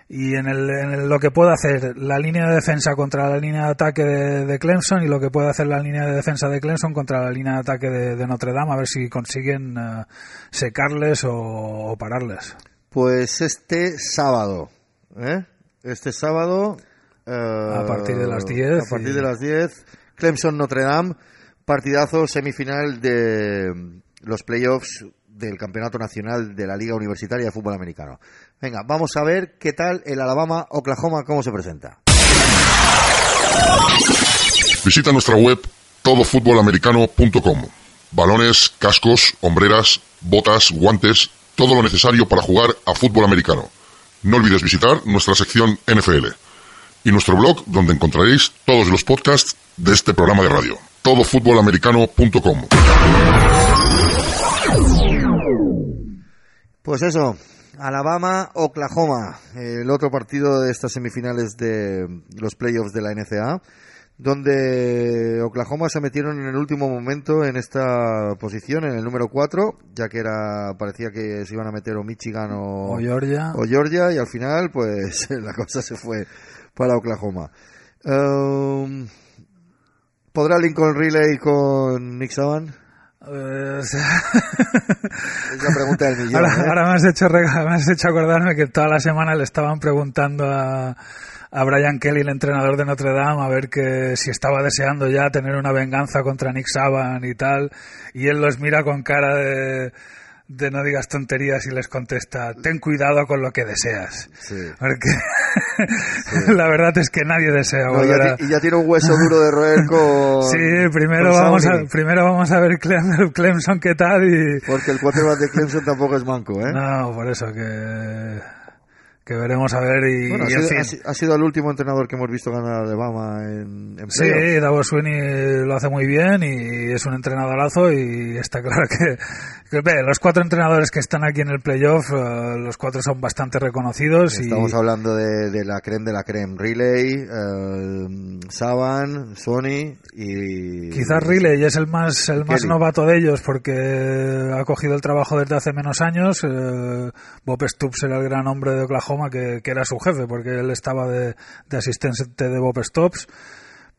y en, el, en el- lo que puede hacer la línea de defensa contra la línea de ataque de, de Clemson y lo que puede hacer la línea de defensa de Clemson contra la línea de ataque de, de Notre Dame, a ver si consiguen eh, secarles o, o pararles. Pues este sábado, ¿eh? Este sábado... eh, A partir de las 10 A partir y- de las 10, Clemson Notre Dame, partidazo semifinal de los playoffs del Campeonato Nacional de la Liga Universitaria de Fútbol Americano. Venga, vamos a ver qué tal el Alabama Oklahoma cómo se presenta. Visita nuestra web todofutbolamericano.com. Balones, cascos, hombreras, botas, guantes, todo lo necesario para jugar a fútbol americano. No olvides visitar nuestra sección NFL y nuestro blog donde encontraréis todos los podcasts de este programa de radio. todofutbolamericano.com. Pues eso, Alabama, Oklahoma, el otro partido de estas semifinales de los playoffs de la NCAA, donde Oklahoma se metieron en el último momento en esta posición, en el número 4, ya que era parecía que se iban a meter o Michigan o, O Georgia. o Georgia, y al final, pues la cosa se fue para Oklahoma. Um, ¿Podrá Lincoln Riley con Nick Saban? Eh, o sea, Es la pregunta del millón. ahora, ¿eh? ahora me, has hecho, me has hecho acordarme que toda la semana le estaban preguntando a, a Brian Kelly, el entrenador de Notre Dame, a ver que si estaba deseando ya tener una venganza contra Nick Saban y tal, y él los mira con cara de, de no digas tonterías y les contesta, ten cuidado con lo que deseas. Sí. Porque la verdad es que nadie desea No, ya y ya tiene un hueso duro de roer con. Sí, primero con vamos, a, primero vamos a ver Clem- Clemson qué tal y... Porque el quarterback de Clemson tampoco es manco, ¿eh? No, por eso que, que veremos a ver y, Bueno, ha en sido, fin. ha si- ha sido el último entrenador que hemos visto ganar a Alabama en, en Sí. Davos Sweeney lo hace muy bien y es un entrenadorazo y está claro que, ve, los cuatro entrenadores que están aquí en el playoff, eh, los cuatro son bastante reconocidos y Estamos hablando de, de la creme de la creme. Riley, eh, Saban, Sony y... quizás Riley es el más el más Kelly. novato de ellos porque ha cogido el trabajo desde hace menos años. eh, Bob Stoops era el gran hombre de Oklahoma que, que era su jefe porque él estaba de, de asistente de Bob Stoops.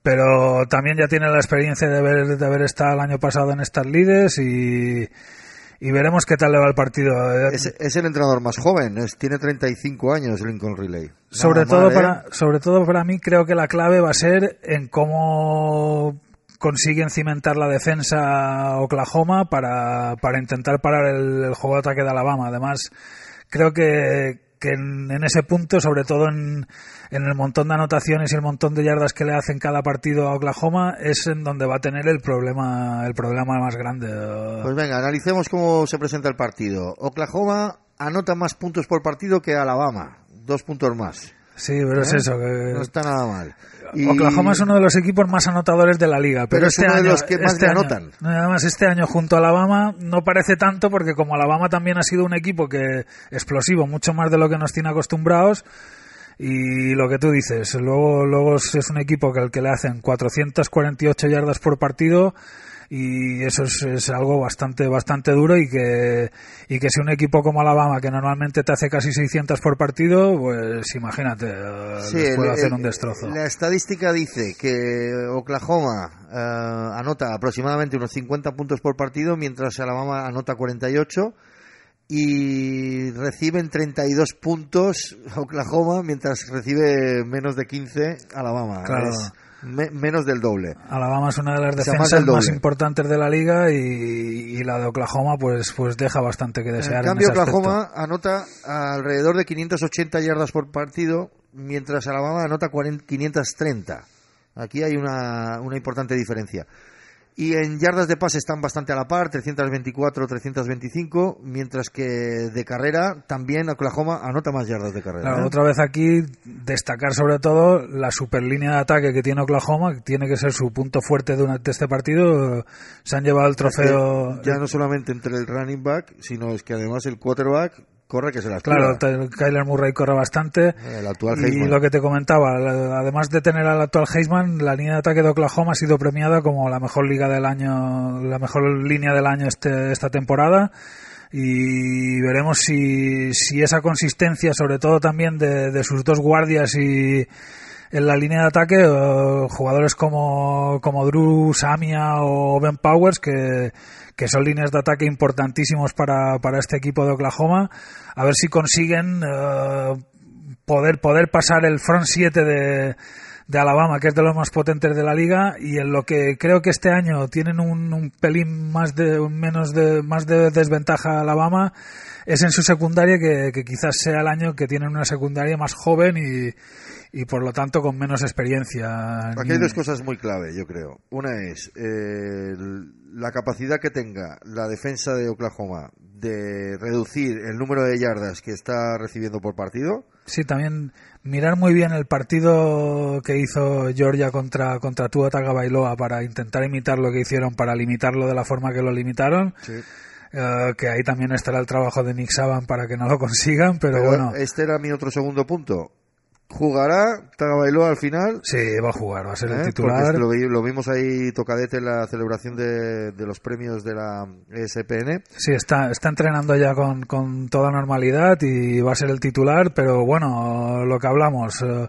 pero también ya tiene la experiencia de haber, de haber estado el año pasado en estas lides y, y veremos qué tal le va el partido. Es, es el entrenador más joven, es- tiene 35 años Lincoln Riley. sobre Nada todo mal, ¿eh? para sobre todo para mí creo que la clave va a ser en cómo consiguen cimentar la defensa Oklahoma para, para intentar parar el, el juego de ataque de Alabama. Además, creo que, que en, en ese punto, sobre todo en, en el montón de anotaciones y el montón de yardas que le hacen cada partido a Oklahoma, es en donde va a tener el problema, el problema más grande. Pues venga, analicemos cómo se presenta el partido. Oklahoma anota más puntos por partido que Alabama, dos puntos más. Sí, pero es ¿Eh? eso. Que... No está nada mal. Y- Oklahoma es uno de los equipos más anotadores de la liga, pero, Pero es este uno de año, los que más este le año- anotan. Además, este año junto a Alabama no parece tanto porque como Alabama también ha sido un equipo que explosivo, mucho más de lo que nos tiene acostumbrados. Y lo que tú dices, luego, luego es es un equipo que al que le hacen 448 yardas por partido y eso es, es algo bastante bastante duro y que y que si un equipo como Alabama que normalmente te hace casi 600 por partido pues imagínate Sí, les puede el- hacer un destrozo La estadística dice que Oklahoma eh, anota aproximadamente unos 50 puntos por partido, mientras Alabama anota 48 y reciben 32 puntos Oklahoma, mientras recibe menos de 15 Alabama. Claro. Es me- menos del doble. Alabama es una de las defensas más, importantes de la liga y, y la de Oklahoma pues pues deja bastante que En desear. cambio, ese aspecto. Oklahoma anota alrededor de 580 yardas por partido, mientras Alabama anota 40 530. Aquí hay una, una importante diferencia. Y en yardas de pase están bastante a la par, 324, 325, mientras que de carrera también Oklahoma anota más yardas de carrera. Claro, ¿eh? otra vez aquí destacar sobre todo la super línea de ataque que tiene Oklahoma, que tiene que ser su punto fuerte durante este partido. Se han llevado el trofeo. Ya no solamente entre el running back, sino es que además el quarterback corre que se las Claro, Kyler Murray corre bastante. El actual y Heisman. lo que te comentaba, además de tener al actual Heisman, la línea de ataque de Oklahoma ha sido premiada como la mejor liga del año, la mejor línea del año este, esta temporada. Y veremos si, si esa consistencia, sobre todo también de, de sus dos guardias y en la línea de ataque, eh, jugadores como, como Drew Samia o Ben Powers, que, que son líneas de ataque importantísimos para, para este equipo de Oklahoma, a ver si consiguen eh, poder, poder pasar el front 7 de, de Alabama, que es de los más potentes de la liga, y en lo que creo que este año tienen un, pelín más de, menos de, más de desventaja Alabama, es en su secundaria, que, que quizás sea el año que tienen una secundaria más joven y, y por lo tanto con menos experiencia. Aquí hay dos cosas muy clave, yo creo. Una es eh, la capacidad que tenga la defensa de Oklahoma de reducir el número de yardas que está recibiendo por partido. Sí, también mirar muy bien el partido que hizo Georgia contra, contra Tua Tagovailoa para intentar imitar lo que hicieron, para limitarlo de la forma que lo limitaron. Eh, que ahí también estará el trabajo de Nick Saban para que no lo consigan, pero, Pero bueno, este era mi otro segundo punto. ¿Jugará Tagovailoa al final? sí, va a jugar, va a ser ¿Eh? el Porque titular. lo, vi- lo vimos ahí tocadete en la celebración de, de los premios de la ESPN. Sí, está, está entrenando ya con, con toda normalidad y va a ser el titular, pero bueno, lo que hablamos. eh,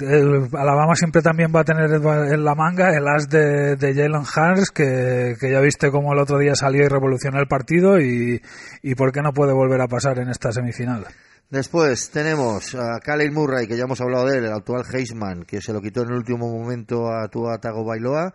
el Alabama siempre también va a tener en la manga el as de, de Jalen Hurts, que, que ya viste cómo el otro día salió y revolucionó el partido y, y por qué no puede volver a pasar en esta semifinal. Después tenemos a Khalil Murray, que ya hemos hablado de él, el actual Heisman, que se lo quitó en el último momento a Tua Tagovailoa.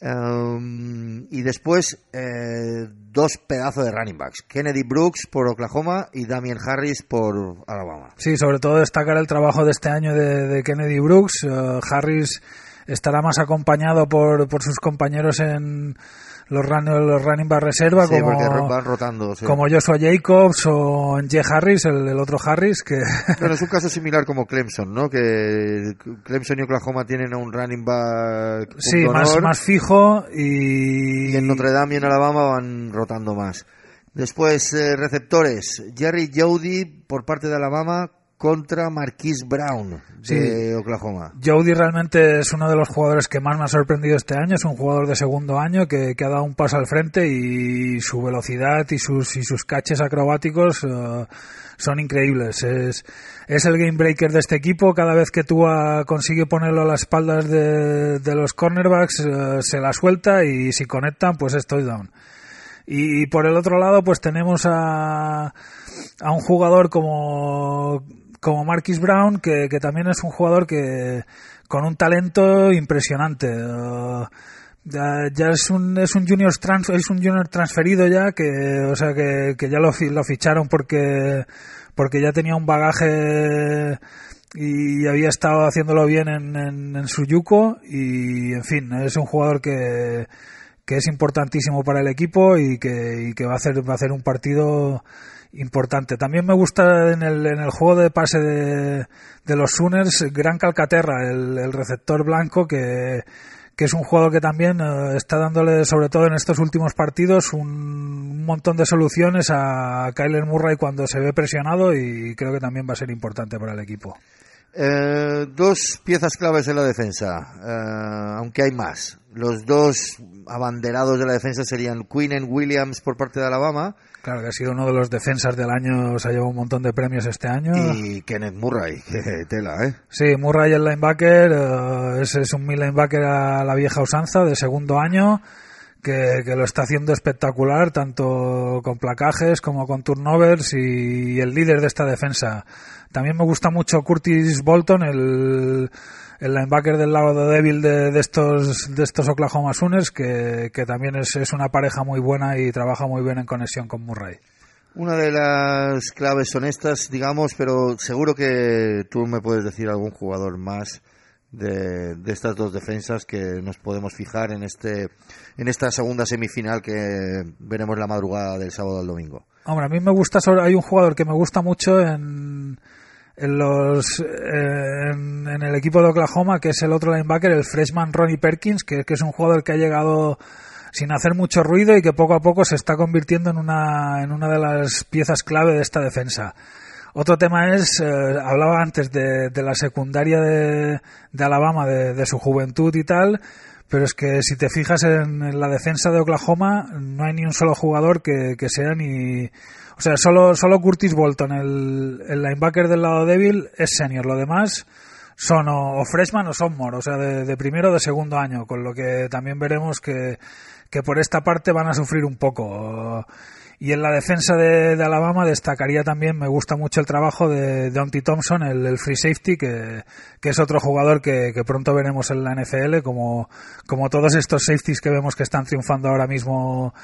Um, y después eh, dos pedazos de running backs. Kennedy Brooks por Oklahoma y Damien Harris por Alabama. Sí, sobre todo destacar el trabajo de este año de, de Kennedy Brooks. Eh, Harris estará más acompañado por, por sus compañeros en los, run, los running back reserva, Sí, como, van rotando. sí. como Joshua Jacobs o Jay Harris, el, el otro Harris, que Bueno, es un caso similar como Clemson, ¿no? Que Clemson y Oklahoma tienen a un running back sí, más, más fijo y... y en Notre Dame y en Alabama van rotando más. Después, eh, receptores. Jerry Jody por parte de Alabama contra Marquise Brown de Oklahoma. Jody realmente es uno de los jugadores que más me ha sorprendido este año. Es un jugador de segundo año que, que ha dado un paso al frente y su velocidad y sus, y sus caches acrobáticos eh, son increíbles. Es, es el game breaker de este equipo. Cada vez que tú consigue ponerlo a las espaldas de, de los cornerbacks, eh, se la suelta y si conectan, pues es touchdown. Y, y por el otro lado, pues tenemos a, a un jugador como, como Marquis Brown, que, que también es un jugador que con un talento impresionante. Uh, ya, es un es un junior es un junior transferido ya que o sea que, que ya lo, lo ficharon porque porque ya tenía un bagaje y había estado haciéndolo bien en, en, su yuko y en fin es un jugador que que es importantísimo para el equipo y que, que va a hacer va a hacer un partido importante. También me gusta en el, en el juego de pase de, los Sooners Gran Calcaterra, el, receptor blanco que, que es un jugador que también eh, está dándole, sobre todo en estos últimos partidos, un montón de soluciones a Kyler Murray cuando se ve presionado y creo que también va a ser importante para el equipo. Eh, dos piezas claves en la defensa, eh, aunque hay más. Los dos abanderados de la defensa serían Quinn Williams por parte de Alabama. Claro, que ha sido uno de los defensas del año, se ha llevado un montón de premios este año. Y Kenneth Murray, que tela, ¿eh? Sí, Murray el linebacker, eh, ese es un mid linebacker a la vieja usanza de segundo año. Que, lo está haciendo espectacular, tanto con placajes como con turnovers y el líder de esta defensa. También me gusta mucho Curtis Bolton, el, el linebacker del lado débil de, de, estos de estos Oklahoma Sooners, que, que también es, es, una pareja muy buena y trabaja muy bien en conexión con Murray. Una de las claves son estas, digamos, pero seguro que tú me puedes decir algún jugador más de, estas dos defensas que nos podemos fijar en este en esta segunda semifinal que veremos la madrugada del sábado al domingo. Hombre, a mí me gusta sobre, hay un jugador que me gusta mucho en en los eh, en, en, el equipo de Oklahoma que es el otro linebacker el freshman Ronnie Perkins que, que, es un jugador que ha llegado sin hacer mucho ruido y que poco a poco se está convirtiendo en una en una de las piezas clave de esta defensa otro tema es eh, hablaba antes de, de, la secundaria de, Alabama de, de, su juventud y tal pero es que si te fijas en, en, la defensa de Oklahoma no hay ni un solo jugador que, sea ni o sea, solo, solo Curtis Bolton, el, linebacker del lado débil, es senior. Lo demás son o, o freshman o sophomore, o sea, de, de, primero o de segundo año, con lo que también veremos que, que por esta parte van a sufrir un poco. Y en la defensa de, Alabama destacaría también, me gusta mucho el trabajo de Deontay Thompson, el, free safety, que, que es otro jugador que, que, pronto veremos en la NFL, como, como todos estos safeties que vemos que están triunfando ahora mismo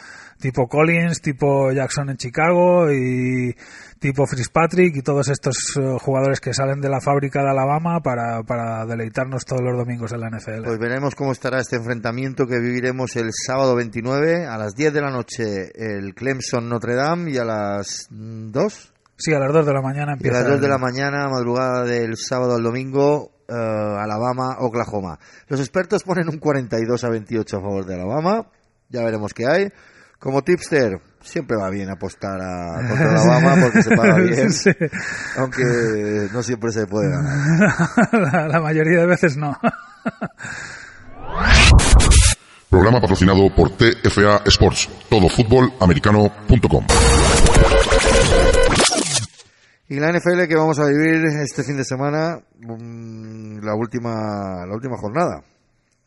tipo Collins, tipo Jackson en Chicago y tipo Fitzpatrick y todos estos uh, jugadores que salen de la fábrica de Alabama para, para deleitarnos todos los domingos en la NFL. Pues veremos cómo estará este enfrentamiento que viviremos el sábado 29 a las 10 de la noche el Clemson Notre Dame y a las 2. Sí, a las 2 de la mañana empieza. Y a las 2 de la mañana, madrugada del sábado al domingo, uh, Alabama, Oklahoma. Los expertos ponen un 42 a 28 a favor de Alabama. Ya veremos qué hay. Como tipster, siempre va bien apostar a contra Alabama porque se paga bien, sí. aunque no siempre se puede ganar. La, la mayoría de veces no. Programa patrocinado por TFA Sports, todofutbolamericano.com. Y la NFL que vamos a vivir este fin de semana, mm, la última, la última jornada.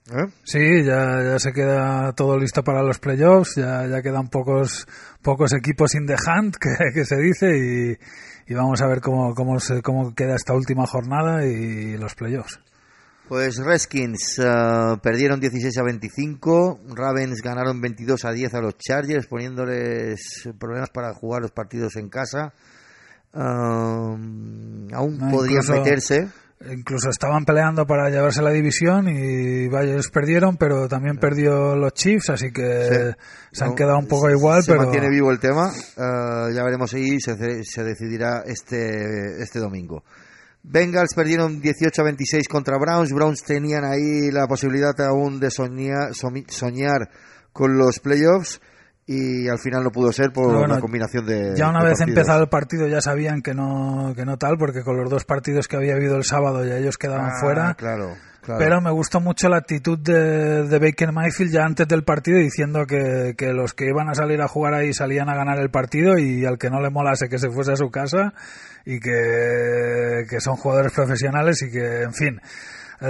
¿Eh? Sí, ya, ya se queda todo listo para los playoffs, ya, ya quedan pocos, pocos equipos in the hand, que, que se dice, y, y, vamos a ver cómo, cómo, se, cómo queda esta última jornada y los playoffs. Pues Redskins uh, perdieron 16 a 25, Ravens ganaron 22 a 10 a los Chargers, poniéndoles problemas para jugar los partidos en casa. Uh, aún no, podrían incluso... meterse incluso estaban peleando para llevarse la división y ellos perdieron, pero también perdió los Chiefs, así que sí. se han no, quedado un poco igual. Se pero... mantiene vivo el tema, uh, ya veremos si se, se, decidirá este, este domingo. Bengals perdieron 18 a 26 contra Browns, Browns tenían ahí la posibilidad aún de soñar, soñar con los playoffs y al final no pudo ser por bueno, una combinación de ya una de vez partidos. empezado el partido ya sabían que no que no tal porque con los dos partidos que había habido el sábado ya ellos quedaban ah, fuera. claro, claro, pero me gustó mucho la actitud de, de Baker Mayfield ya antes del partido diciendo que, que, los que iban a salir a jugar ahí salían a ganar el partido y al que no le molase que se fuese a su casa y que, que son jugadores profesionales y que en fin.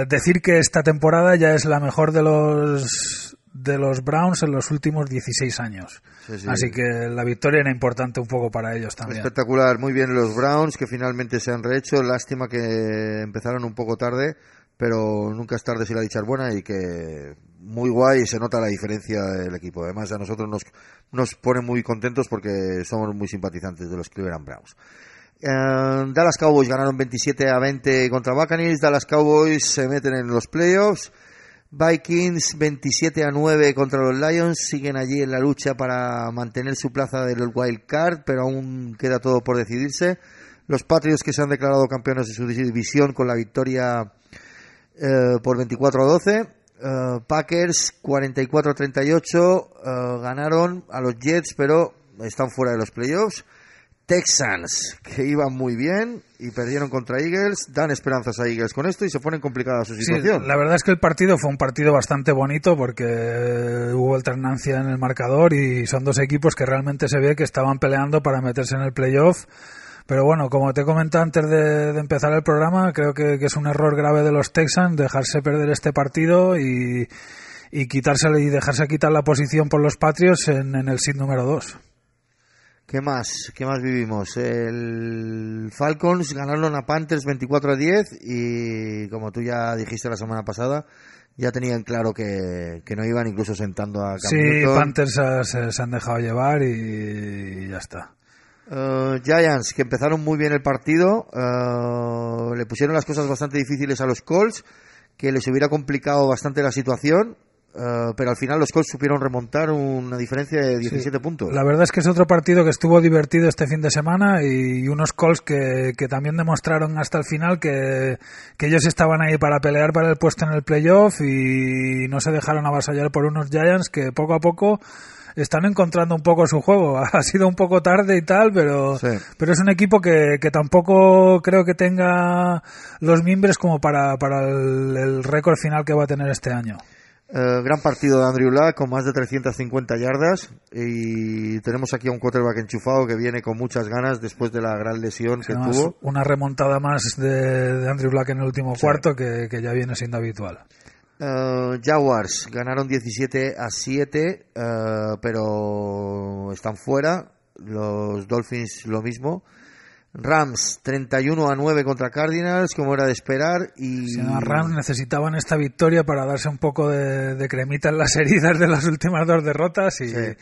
Decir que esta temporada ya es la mejor de los de los Browns en los últimos 16 años. Sí, sí. Así que la victoria era importante un poco para ellos también. Espectacular, muy bien los Browns que finalmente se han rehecho. Lástima que empezaron un poco tarde, pero nunca es tarde si la dicha es buena y que muy guay se nota la diferencia del equipo. Además a nosotros nos, nos pone muy contentos porque somos muy simpatizantes de los Cleveland Browns. Uh, Dallas Cowboys ganaron 27 a 20 contra Buccaneers. Dallas Cowboys se meten en los playoffs Vikings 27 a 9 contra los Lions, siguen allí en la lucha para mantener su plaza del wild card, pero aún queda todo por decidirse. Los Patriots que se han declarado campeones de su división con la victoria eh, por 24 a 12. Eh, Packers 44 a 38 eh, ganaron a los Jets, pero están fuera de los playoffs. Texans, que iban muy bien y perdieron contra Eagles, dan esperanzas a Eagles con esto y se ponen complicada su situación. Sí, la verdad es que el partido fue un partido bastante bonito porque hubo alternancia en el marcador y son dos equipos que realmente se ve que estaban peleando para meterse en el playoff. Pero bueno, como te comenté antes de, de empezar el programa, creo que, que, es un error grave de los Texans dejarse perder este partido y, y quitársele y dejarse quitar la posición por los Patriots en, en el sit número 2. ¿Qué más? ¿Qué más vivimos? El Falcons ganaron a Panthers 24 a 10 y como tú ya dijiste la semana pasada, ya tenían claro que, que no iban incluso sentando a Cam Sí, Newton. Panthers se, se, han dejado llevar y, y ya está. Uh, Giants, que empezaron muy bien el partido, uh, le pusieron las cosas bastante difíciles a los Colts, que les hubiera complicado bastante la situación, Uh, pero al final los Colts supieron remontar una diferencia de 17 sí. puntos. La verdad es que es otro partido que estuvo divertido este fin de semana y, unos Colts que, que también demostraron hasta el final que, que, ellos estaban ahí para pelear para el puesto en el playoff y no se dejaron avasallar por unos Giants que poco a poco están encontrando un poco su juego. Ha sido un poco tarde y tal, pero, sí. pero es un equipo que, que, tampoco creo que tenga los mimbres como para, para el, el récord final que va a tener este año. Uh, gran partido de Andrew Luck con más de 350 yardas y tenemos aquí a un quarterback enchufado que viene con muchas ganas después de la gran lesión que Además, tuvo. Una remontada más de, de, Andrew Luck en el último sí. cuarto que, que, ya viene siendo habitual. Uh, Jaguars ganaron 17 a 7, uh, pero están fuera. Los Dolphins lo mismo. Rams 31 a 9 contra Cardinals, como era de esperar. Y no, Rams necesitaban esta victoria para darse un poco de, de, cremita en las heridas de las últimas dos derrotas y, sí.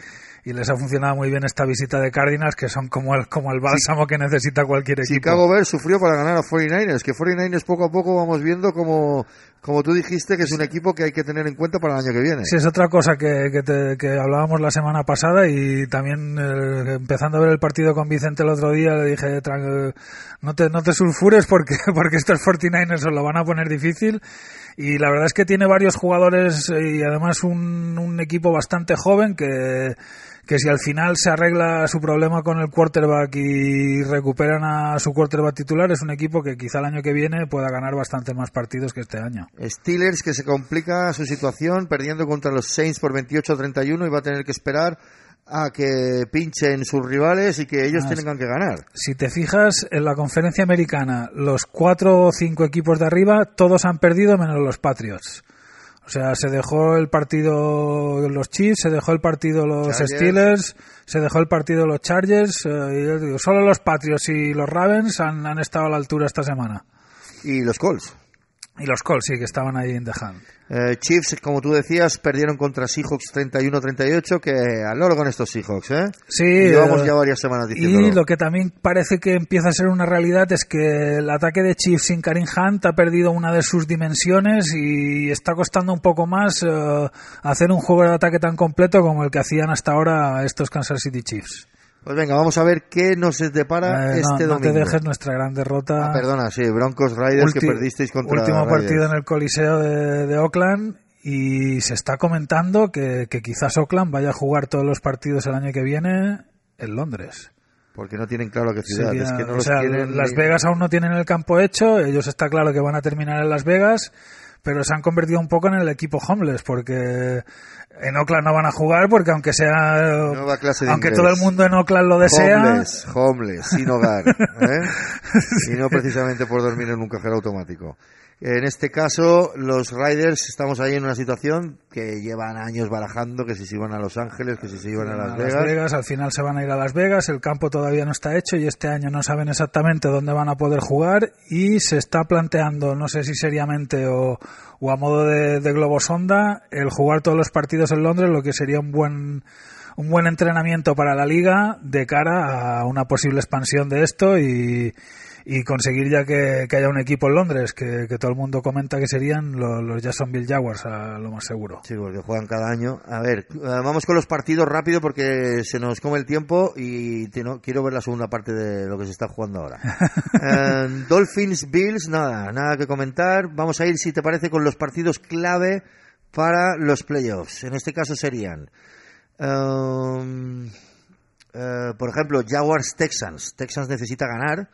Y, les ha funcionado muy bien esta visita de Cardinals, que son como el, como el bálsamo sí. que necesita cualquier equipo. Chicago Bears sufrió para ganar a 49ers, que 49ers poco a poco vamos viendo como, como tú dijiste, que es un equipo que hay que tener en cuenta para el año que viene. Sí, es otra cosa que, que, te, que hablábamos la semana pasada y también eh, empezando a ver el partido con Vicente el otro día le dije, no te, no te sulfures porque, porque estos 49ers se lo van a poner difícil y la verdad es que tiene varios jugadores y además un, un equipo bastante joven que que si al final se arregla su problema con el quarterback y recuperan a su quarterback titular, es un equipo que quizá el año que viene pueda ganar bastante más partidos que este año. Steelers que se complica su situación perdiendo contra los Saints por 28 a 31 y va a tener que esperar a que pinchen sus rivales y que ellos ah, tengan que ganar. Si te fijas, en la conferencia americana, los cuatro o cinco equipos de arriba, todos han perdido menos los Patriots. O sea, se dejó el partido los Chiefs, se dejó el partido los Chargers. Steelers, se dejó el partido los Chargers, eh, y digo, solo los Patriots y los Ravens han, han, estado a la altura esta semana. Y los Colts. Y los Colts, sí, que estaban ahí en The Hand. Eh, Chiefs, como tú decías, perdieron contra Seahawks 31-38, que al loro con estos Seahawks, ¿eh? Sí. Llevamos eh, ya varias semanas diciendo. Y lo que también parece que empieza a ser una realidad es que el ataque de Chiefs sin Karim Hunt ha perdido una de sus dimensiones y está costando un poco más uh, hacer un juego de ataque tan completo como el que hacían hasta ahora estos Kansas City Chiefs. Pues venga, vamos a ver qué nos depara eh, este no, domingo. No te dejes nuestra gran derrota. Ah, perdona, sí, Broncos Raiders Ulti que perdisteis contra Último Raiders. partido en el Coliseo de, de, Oakland y se está comentando que, que, quizás Oakland vaya a jugar todos los partidos el año que viene en Londres. Porque no tienen claro qué ciudad. Sería, es que no o sea, tienen Las. Vegas aún no tienen el campo hecho, ellos está claro que van a terminar en Las Vegas, pero se han convertido un poco en el equipo homeless porque en Oakland no van a jugar porque aunque sea Nueva clase de aunque inglés. todo el mundo en Oakland lo desea homeless, homeless sin hogar ¿eh? y no precisamente por dormir en un cajero automático en este caso los Riders estamos ahí en una situación que llevan años barajando que si se iban a Los Ángeles que si se iban a Las, a Vegas. Las Vegas al final se van a ir a Las Vegas el campo todavía no está hecho y este año no saben exactamente dónde van a poder jugar y se está planteando no sé si seriamente o o a modo de, de globosonda el jugar todos los partidos en Londres, lo que sería un buen un buen entrenamiento para la liga de cara a una posible expansión de esto y, y conseguir ya que, que haya un equipo en Londres, que, que todo el mundo comenta que serían los, los Jacksonville Jaguars, a lo más seguro. Sí, porque juegan cada año. A ver, eh, vamos con los partidos rápido porque se nos come el tiempo y te- no- quiero ver la segunda parte de lo que se está jugando ahora. Eh, Dolphins, Bills, nada, nada que comentar. Vamos a ir, si te parece, con los partidos clave para los playoffs. En este caso serían, um, eh, por ejemplo, Jaguars, Texans. Texans necesita ganar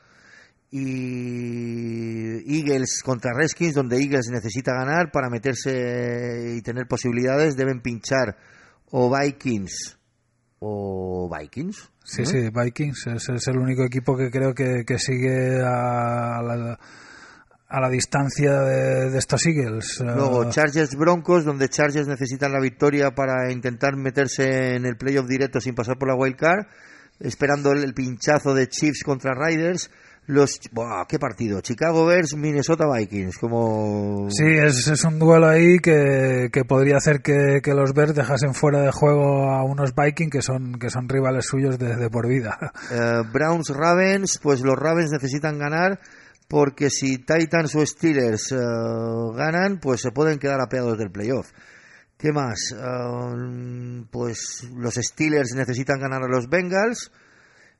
y Eagles contra Redskins, donde Eagles necesita ganar para meterse y tener posibilidades, deben pinchar o Vikings o Vikings. Sí, ¿no? sí, Vikings es, es el único equipo que creo que, que sigue a la, a la distancia de, de estos Eagles. Luego Eh, Chargers Broncos, donde Chargers necesitan la victoria para intentar meterse en el playoff directo sin pasar por la wild card, esperando el, el pinchazo de Chiefs contra Riders. Los, ¡buah, qué partido! Chicago Bears, Minnesota Vikings, como Sí, es, es un duelo ahí que, que podría hacer que, que los Bears dejasen fuera de juego a unos Vikings que son, que son rivales suyos de, de por vida. Eh, Browns Ravens, pues los Ravens necesitan ganar porque si Titans o Steelers eh, ganan, pues se pueden quedar apeados del playoff. ¿Qué más? Eh, pues los Steelers necesitan ganar a los Bengals.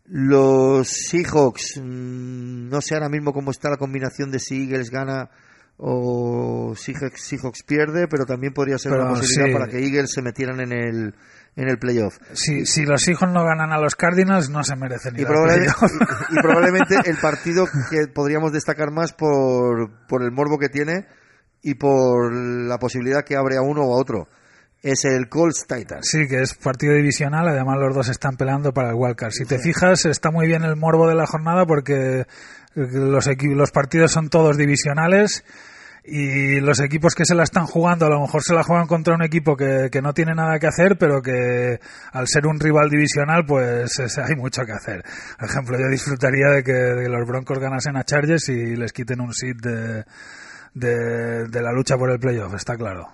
Los Seahawks, mm, no sé ahora mismo cómo está la combinación de si Eagles gana o Seahawks, Seahawks pierde, pero también podría ser Pero una posibilidad sí. para que Eagles se metieran en el, en el playoff. Si, si los hijos no ganan a los Cardinals, no se merecen y, probable- y- y probablemente el partido que podríamos destacar más por, por el morbo que tiene y por la posibilidad que abre a uno o a otro es el Colts Titans. Sí, que es partido divisional, además los dos están peleando para el wildcard. Si te fijas, está muy bien el morbo de la jornada porque eh, los, los partidos son todos divisionales y los equipos que se la están jugando a lo mejor se la juegan contra un equipo que, que no tiene nada que hacer, pero que al ser un rival divisional pues es- hay mucho que hacer. Por ejemplo, yo disfrutaría de que, los Broncos ganasen a Chargers y les quiten un de, de, de la lucha por el playoff, está claro.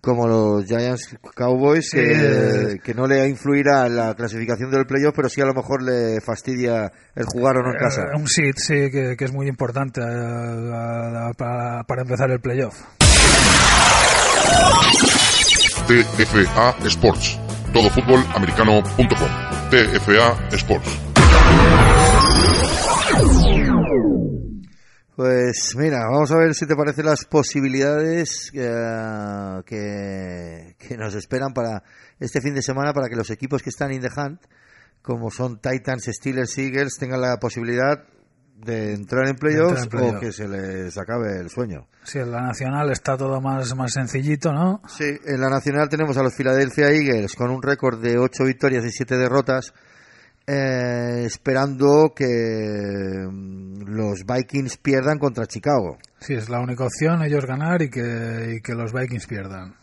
Como los Giants Cowboys, que, eh. que no le influirá la clasificación del playoff, pero sí a lo mejor le fastidia el jugar o no en casa. Eh, un seed, sí, que, que es muy importante eh, a- a- para, para empezar el playoff. TFA Sports. Todofutbolamericano.com. TFA Sports. Pues mira, vamos a ver si te parecen las posibilidades eh, que, que nos esperan para este fin de semana para que los equipos que están in the hunt, como son Titans, Steelers, Eagles, tengan la posibilidad de entrar en playoffs playoff. o que se les acabe el sueño. Sí, en la nacional está todo más, más sencillito, ¿no? Sí, en la nacional tenemos a los Philadelphia Eagles con un récord de 8 victorias y 7 derrotas, eh, esperando que mm, los Vikings pierdan contra Chicago. Sí, es la única opción, ellos ganar y que, y que los Vikings pierdan.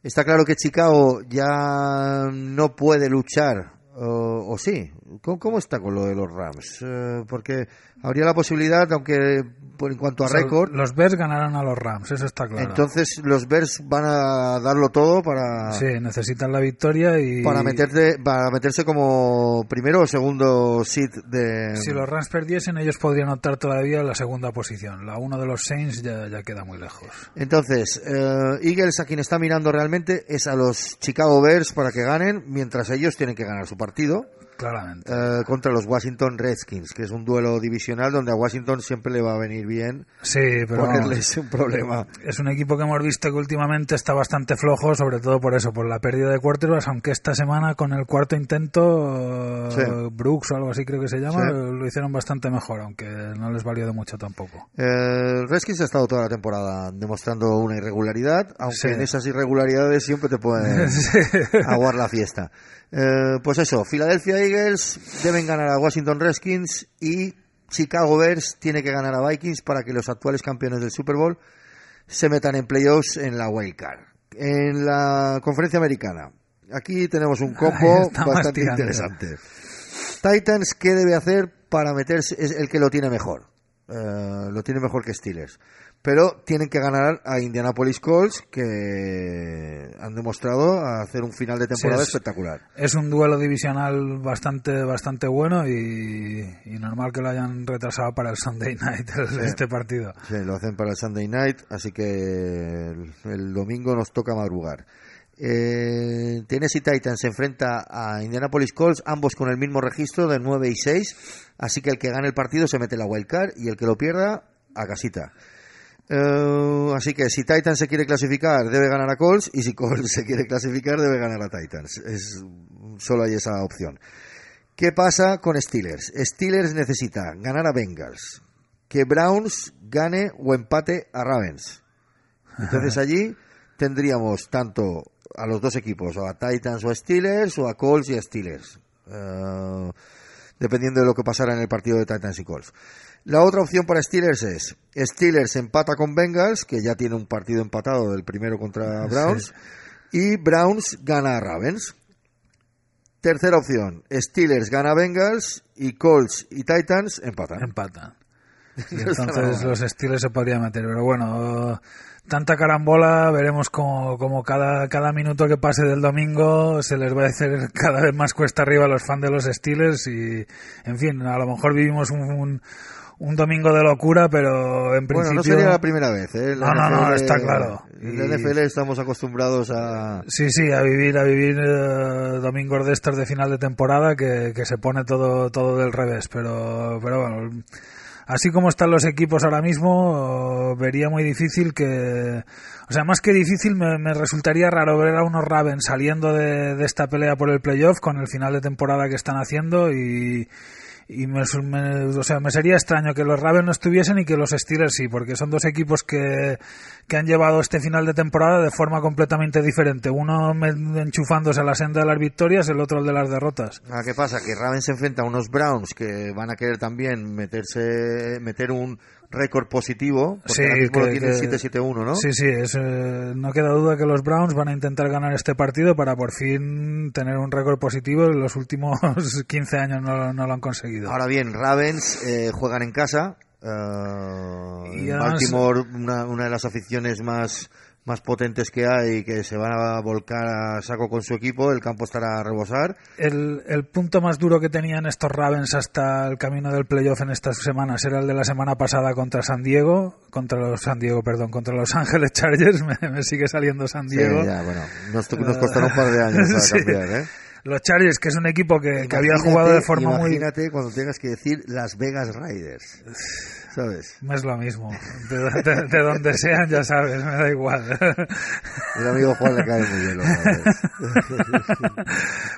Está claro que Chicago ya no puede luchar, o, o sí. ¿Cómo, cómo está con lo de los Rams? Eh, porque habría la posibilidad, aunque por en cuanto a O sea, récord, Los Bears ganarán a los Rams, eso está claro. entonces los Bears van a darlo todo para, sí, necesitan la victoria y... para, meterte, para meterse como primero o segundo seed de... Si los Rams perdiesen, ellos podrían optar todavía la segunda posición. La uno de los Saints ya, ya queda muy lejos. Entonces, eh, Eagles a quien está mirando realmente es a los Chicago Bears para que ganen, mientras ellos tienen que ganar su partido. Claramente. eh, contra los Washington Redskins, que es un duelo divisional donde a Washington siempre le va a venir bien Sí, pero ponerles un problema. es un equipo que hemos visto que últimamente está bastante flojo, sobre todo por eso, por la pérdida de quarterbacks, aunque esta semana con el cuarto intento, Sí. Brooks o algo así creo que se llama, Sí. lo hicieron bastante mejor, aunque no les valió de mucho tampoco. Eh, Redskins ha estado toda la temporada demostrando una irregularidad, aunque Sí. en esas irregularidades siempre te pueden aguar la fiesta. Eh, pues eso, Philadelphia Eagles deben ganar a Washington Redskins y Chicago Bears tiene que ganar a Vikings para que los actuales campeones del Super Bowl se metan en playoffs en la wild card. En la conferencia americana, aquí tenemos un combo bastante tirando. interesante. Titans, ¿qué debe hacer para meterse? Es el que lo tiene mejor. Eh, lo tiene mejor que Steelers. Pero tienen que ganar a Indianapolis Colts que han demostrado hacer un final de temporada Sí, es- espectacular. Es un duelo divisional bastante bastante bueno y, y normal que lo hayan retrasado para el Sunday Night el- este partido. Sí, lo hacen para el Sunday Night, así que el, el domingo nos toca madrugar. Eh, Tennessee Titans se enfrenta a Indianapolis Colts, ambos con el mismo registro de 9 y 6, así que el que gane el partido se mete la wild card y el que lo pierda a casita. Eh, así que si Titans se quiere clasificar debe ganar a Colts y si Colts se quiere clasificar debe ganar a Titans. Es, solo hay esa opción. ¿Qué pasa con Steelers? Steelers necesita ganar a Bengals, que Browns gane o empate a Ravens. Entonces allí tendríamos tanto a los dos equipos, o a Titans o a Steelers, o a Colts y a Steelers, Eh, dependiendo de lo que pasara en el partido de Titans y Colts. La otra opción para Steelers es Steelers empata con Bengals, que ya tiene un partido empatado del primero contra Browns, y Browns gana a Ravens. Tercera opción, Steelers gana a Bengals y Colts y Titans empatan. Empatan. Y entonces los estilos se podrían meter. Pero bueno, tanta carambola, veremos como, como cada, cada minuto que pase del domingo se les va a hacer cada vez más cuesta arriba a los fans de los Steelers y, en fin, a lo mejor vivimos un, un, un domingo de locura, pero en Bueno, principio... no sería la primera vez, ¿eh? La No, no, no, NFL está claro. En la NFL estamos acostumbrados a... Sí, sí, a vivir, a vivir eh, domingos de estos de final de temporada que, que se pone todo, todo del revés, pero, pero bueno, así como están los equipos ahora mismo, vería muy difícil que, o sea, más que difícil, me, resultaría raro ver a unos Ravens saliendo de esta pelea por el playoff con el final de temporada que están haciendo y, y me, me- o sea, me sería extraño que los Ravens no estuviesen y que los Steelers sí, porque son dos equipos que, que han llevado este final de temporada de forma completamente diferente. Uno enchufándose a la senda de las victorias, el otro el de las derrotas. Ah, ¿Qué pasa? Que Ravens se enfrenta a unos Browns que van a querer también meterse, meter un récord positivo, porque Sí, ahora mismo lo que- tienen que- 7-7-1, ¿no? Sí, sí, es, eh, no queda duda que los Browns van a intentar ganar este partido para por fin tener un récord positivo. En los últimos 15 años no, no lo han conseguido. Ahora bien, Ravens eh, juegan en casa. eh, Y además- Baltimore, una, una de las aficiones más, más potentes que hay, que se van a volcar a saco con su equipo. El campo estará a rebosar. El, el punto más duro que tenían estos Ravens hasta el camino del playoff en estas semanas era el de la semana pasada contra San Diego, contra los San Diego, perdón, contra Los Ángeles Chargers, me, me sigue saliendo San Sí, Diego. ya, bueno, nos, nos costará un par de años para Sí. cambiar, ¿eh? Los Chargers, que es un equipo que, que había jugado de forma muy... Imagínate cuando tengas que decir Las Vegas Raiders. ¿Sabes? No es lo mismo. De, de- de donde sean, ya sabes, me da igual. El amigo Juan le cae muy bien.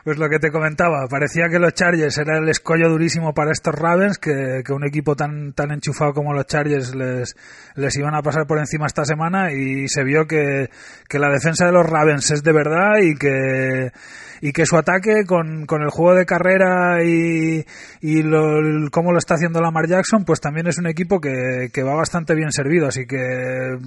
Pues lo que te comentaba, parecía que los Chargers era el escollo durísimo para estos Ravens, que, que un equipo tan, tan enchufado como los Chargers les, les iban a pasar por encima esta semana y se vio que, que la defensa de los Ravens es de verdad y que, y que su ataque con, con el juego de carrera y, y lo, cómo lo está haciendo Lamar Jackson, pues también es un equipo que, que va bastante bien servido, así que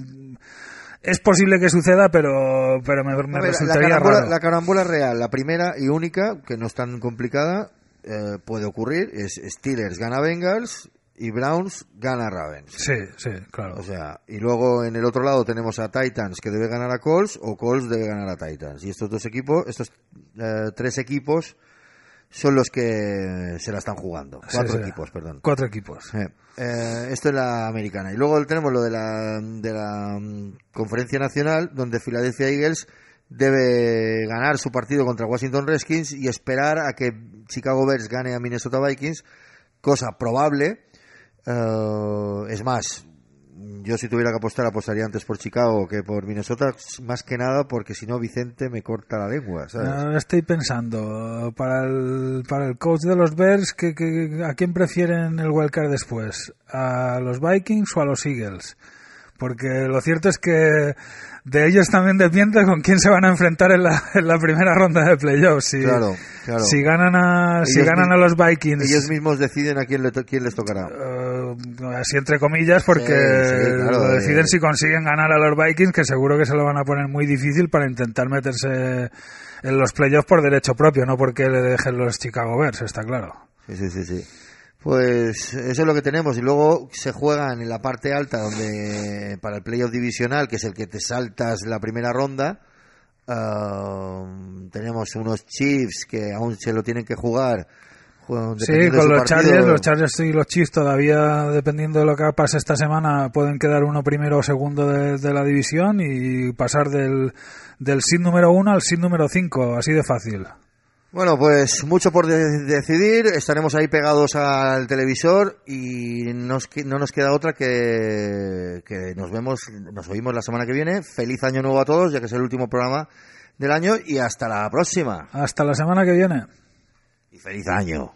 es posible que suceda, pero, pero me, la, resultaría carambola, raro. la carambola real, la primera y única, que no es tan complicada, eh, puede ocurrir, es Steelers gana Bengals y Browns gana Ravens. Sí, sí, claro. O sea, y luego en el otro lado tenemos a Titans que debe ganar a Colts o Colts debe ganar a Titans. Y estos dos equipos, estos eh, tres equipos son los que se la están jugando. Cuatro sí. equipos, perdón. Cuatro equipos. Eh, eh, esto es la americana. Y luego tenemos lo de la, de la mm, conferencia nacional, donde Philadelphia Eagles debe ganar su partido contra Washington Redskins y esperar a que Chicago Bears gane a Minnesota Vikings, cosa probable. Eh, es más, yo si tuviera que apostar, apostaría antes por Chicago que por Minnesota, más que nada porque si no Vicente me corta la lengua, ¿sabes? Ahora estoy pensando, para el, para el coach de los Bears, que, que- ¿a quién prefieren el wildcard después? ¿A los Vikings o a los Eagles? Porque lo cierto es que de ellos también depende con quién se van a enfrentar en la, en la primera ronda de playoffs. Si, Claro, claro. si ganan, a, si Ellos ganan a los Vikings, Ellos mismos deciden a quién, le to- quién les tocará. eh, así entre comillas, porque Sí, sí, claro, lo deciden eh. si consiguen ganar a los Vikings, que seguro que se lo van a poner muy difícil para intentar meterse en los playoffs por derecho propio, no porque le dejen los Chicago Bears, está claro. Sí, sí, sí, sí. Pues eso es lo que tenemos. Y luego se juegan en la parte alta, donde para el playoff divisional, que es el que te saltas la primera ronda, ah, tenemos unos Chiefs que aún se lo tienen que jugar. Sí, con los partido. Chargers, los Chargers y los Chiefs todavía, dependiendo de lo que pase esta semana, pueden quedar uno primero o segundo de, de la división y pasar del, del seed número uno al seed número cinco, así de fácil. Bueno, pues mucho por de- decidir. Estaremos ahí pegados al televisor y nos no nos queda otra que, que nos vemos, nos oímos la semana que viene. Feliz año nuevo a todos, ya que es el último programa del año y hasta la próxima. Hasta la semana que viene. Y feliz año.